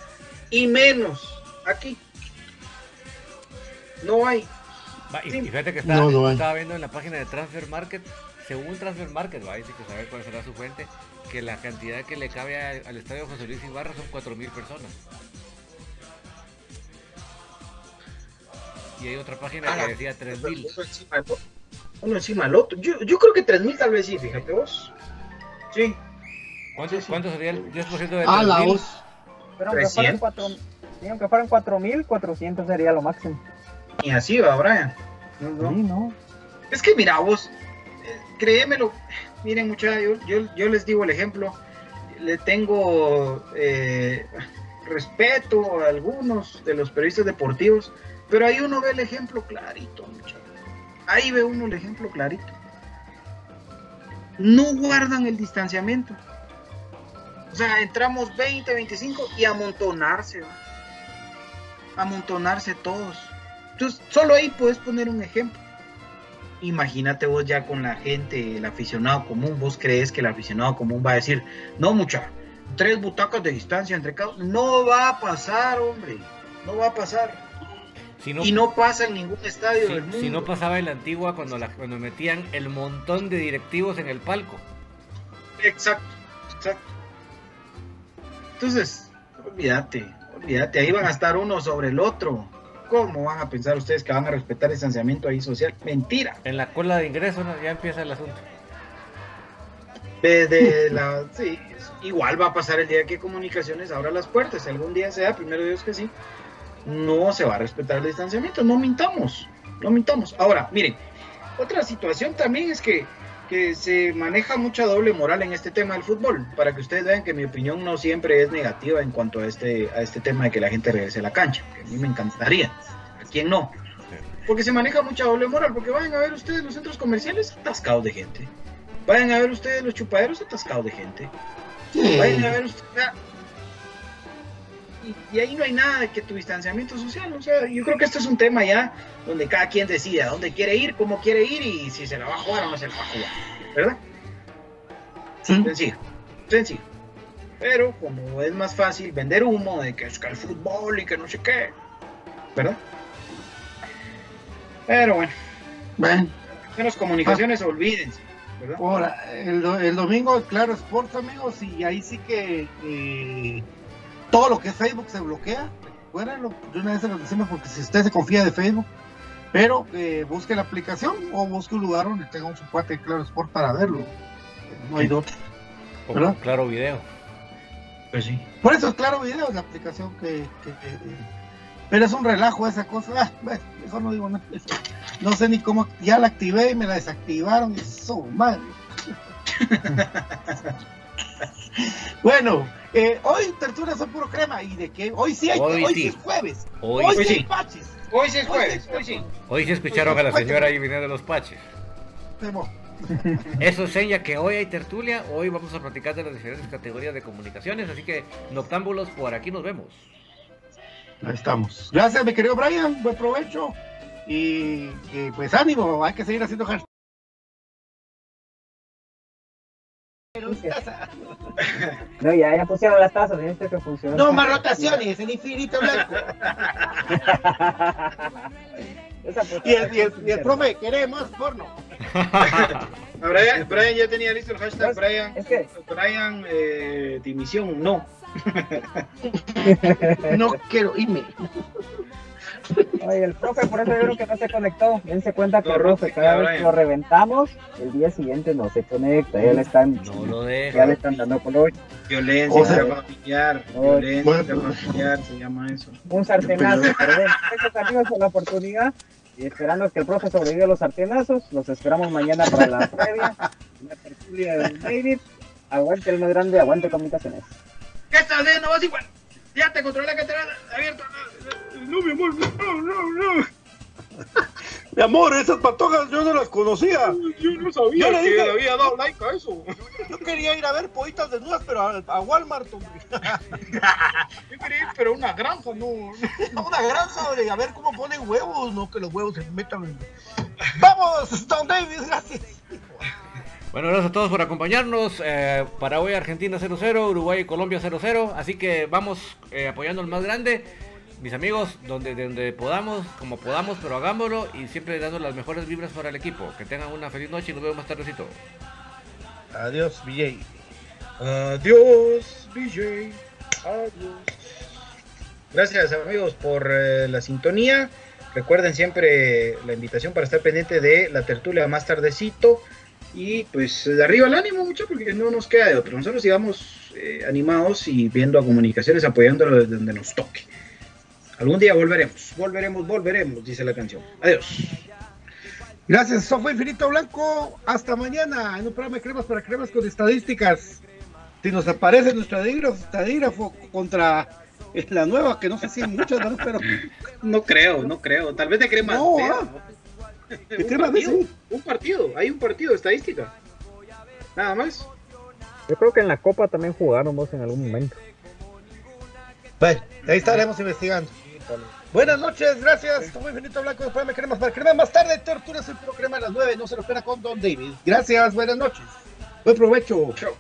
y menos aquí. No hay. Va, y, y fíjate que estaba, No, no hay. estaba viendo en la página de Transfer Market, según Transfer Market, va, dice que saber cuál será su fuente, que la cantidad que le cabe a- al estadio José Luis Ibarra son 4.000 personas. Y hay otra página que decía 3.000. Uno encima del otro. Uno encima del otro. Yo, yo creo que 3.000 tal vez sí, fíjate vos. Sí. ¿Cuánto, cuánto sería el 10% de Ah, la 3.000? voz. Pero aunque fueran 300. cuatro, sí, aunque fueran 4.400 sería lo máximo. Y así va, Brian. No, no. Sí, no. Es que mira, vos, eh, créemelo, miren muchachos, yo, yo, yo les digo el ejemplo, le tengo eh, respeto a algunos de los periodistas deportivos, pero ahí uno ve el ejemplo clarito, muchachos. Ahí ve uno el ejemplo clarito. No guardan el distanciamiento. O sea, entramos 20, 25 y amontonarse, ¿va? amontonarse todos. Entonces, solo ahí puedes poner un ejemplo. Imagínate vos ya con la gente, el aficionado común, vos crees que el aficionado común va a decir, no mucha, tres butacas de distancia entre cada uno". No va a pasar, hombre, no va a pasar. Si no, y no pasa en ningún estadio si- del mundo. si no pasaba en la antigua cuando, la, cuando metían el montón de directivos en el palco. Exacto, exacto. Entonces, olvídate, olvídate, ahí van a estar uno sobre el otro. ¿Cómo van a pensar ustedes que van a respetar el distanciamiento ahí social? Mentira. En la cola de ingreso ¿no? ya empieza el asunto. Desde [LAUGHS] la, sí, igual va a pasar el día que comunicaciones abra las puertas, si algún día sea, primero Dios que sí. no se va a respetar el distanciamiento, no mintamos, no mintamos. Ahora, miren, otra situación también es que, que se maneja mucha doble moral en este tema del fútbol, para que ustedes vean que mi opinión no siempre es negativa en cuanto a este, a este tema de que la gente regrese a la cancha, que a mí me encantaría, a quién no. Porque se maneja mucha doble moral, porque vayan a ver ustedes los centros comerciales atascados de gente. Vayan a ver ustedes los chupaderos atascados de gente. Vayan a ver ustedes. Y, y ahí no hay nada de que tu distanciamiento social. O sea, yo creo que esto es un tema ya donde cada quien decide a dónde quiere ir, cómo quiere ir y si se la va a jugar o no se la va a jugar. ¿Verdad? Sencillo. Sencillo. Pero como es más fácil vender humo de que es que el fútbol y que no sé qué. ¿Verdad? Pero bueno. Bueno. Menos comunicaciones, olvídense. ¿verdad? Ahora, el, el domingo, claro, Sports, amigos, y ahí sí que eh, todo lo que es Facebook se bloquea. Recuérdenlo, de una vez se lo decimos porque si usted se confía de Facebook, pero eh, busque la aplicación o busque un lugar donde tenga un su cuate de Claro Sport para verlo. No hay otro. O ¿Verdad? claro video. Pues sí. Por eso es Claro Video, la aplicación que. que- que- eh, pero es un relajo esa cosa. Ah, bueno, mejor no digo nada. No sé ni cómo. Ya la activé y me la desactivaron. y Eso, madre. [LAUGHS] bueno, eh, hoy tertulias son puro crema. ¿Y de qué? Hoy sí hay. Hoy Hoy, sí. sí es jueves. Hoy Hoy, sí. sí hay paches. Hoy sí es jueves, hoy sí. Hoy sí escucharon a la señora ahí viniendo de los paches. Temo. [LAUGHS] Eso enseña que hoy hay tertulia, hoy vamos a platicar de las diferentes categorías de comunicaciones, así que noctámbulos, por aquí nos vemos. Ahí estamos. Gracias, mi querido Brian. Buen provecho. Y eh, pues ánimo, hay que seguir haciendo hashtag. [LAUGHS] No, ya, ya pusieron las tazas, viste que funcionó. No más rotaciones, el infinito blanco. [LAUGHS] Y el, y el- y el profe, queremos porno. [LAUGHS] Brian, Brian ya tenía listo el hashtag Brian. Es que Brian, eh, dimisión, no. No quiero irme. Oye, el profe, por eso yo creo que no se conectó. Dense cuenta que No, el profe, cada vez que lo reventamos, el día siguiente no se conecta. Ya le están, No lo deja. ya le están dando color. Violencia O sea- familiar. No, Violencia bueno. familiar se llama eso. Un sartenazo. Gracias amigos por la oportunidad. Y esperando que el profe sobreviva a los sartenazos. Los esperamos mañana para la previa. La tertulia de David. Aguante el más grande, aguante comunicaciones. ¿Qué estás haciendo? Vas igual. Ya te controlé que te abierto. No, mi amor, no, no, no. [LAUGHS] Mi amor, esas patojas yo no las conocía. Yo no sabía Yo le que dije- le había dado like a eso. Yo quería ir a ver pollitas desnudas, pero a, a Walmart. [LAUGHS] Yo quería ir, pero una granja, no. A una granja, a ver cómo ponen huevos, no que los huevos se metan. ¡Vamos, Don David, gracias! Bueno, gracias a todos por acompañarnos. eh, para hoy Argentina 0-0, Uruguay Colombia 0-0. Así que vamos eh, apoyando al más grande. Mis amigos, donde, donde podamos, como podamos, pero hagámoslo y siempre dando las mejores vibras para el equipo. Que tengan una feliz noche y nos vemos más tardecito. Adiós, BJ. Adiós, BJ. Adiós. Gracias amigos por eh, la sintonía. Recuerden siempre la invitación para estar pendiente de la tertulia más tardecito. Y pues de arriba el ánimo mucho porque no nos queda de otro. Nosotros sigamos eh, animados y viendo a comunicaciones apoyándolo desde donde nos toque. Algún día volveremos, volveremos, volveremos, dice la canción. Adiós. Gracias, eso fue Infinito Blanco. Hasta mañana en un programa de cremas para cremas con estadísticas. Si nos aparece nuestro estadígrafo, contra la nueva, que no sé si hay muchas, ¿verdad? pero [LAUGHS] No creo, no creo. Tal vez de crema. No, [LAUGHS] un, crema partido, un partido, hay un partido de estadística. Nada más. Yo creo que en la Copa también jugaron vos en algún momento. Bueno, ahí estaremos investigando. Buenas noches, gracias. Fue Infinito Blanco, después me cremas para cremas. Más tarde, Torturas el programa a las 9. No se lo espera con Don David. Gracias, buenas noches. Buen provecho. Chao.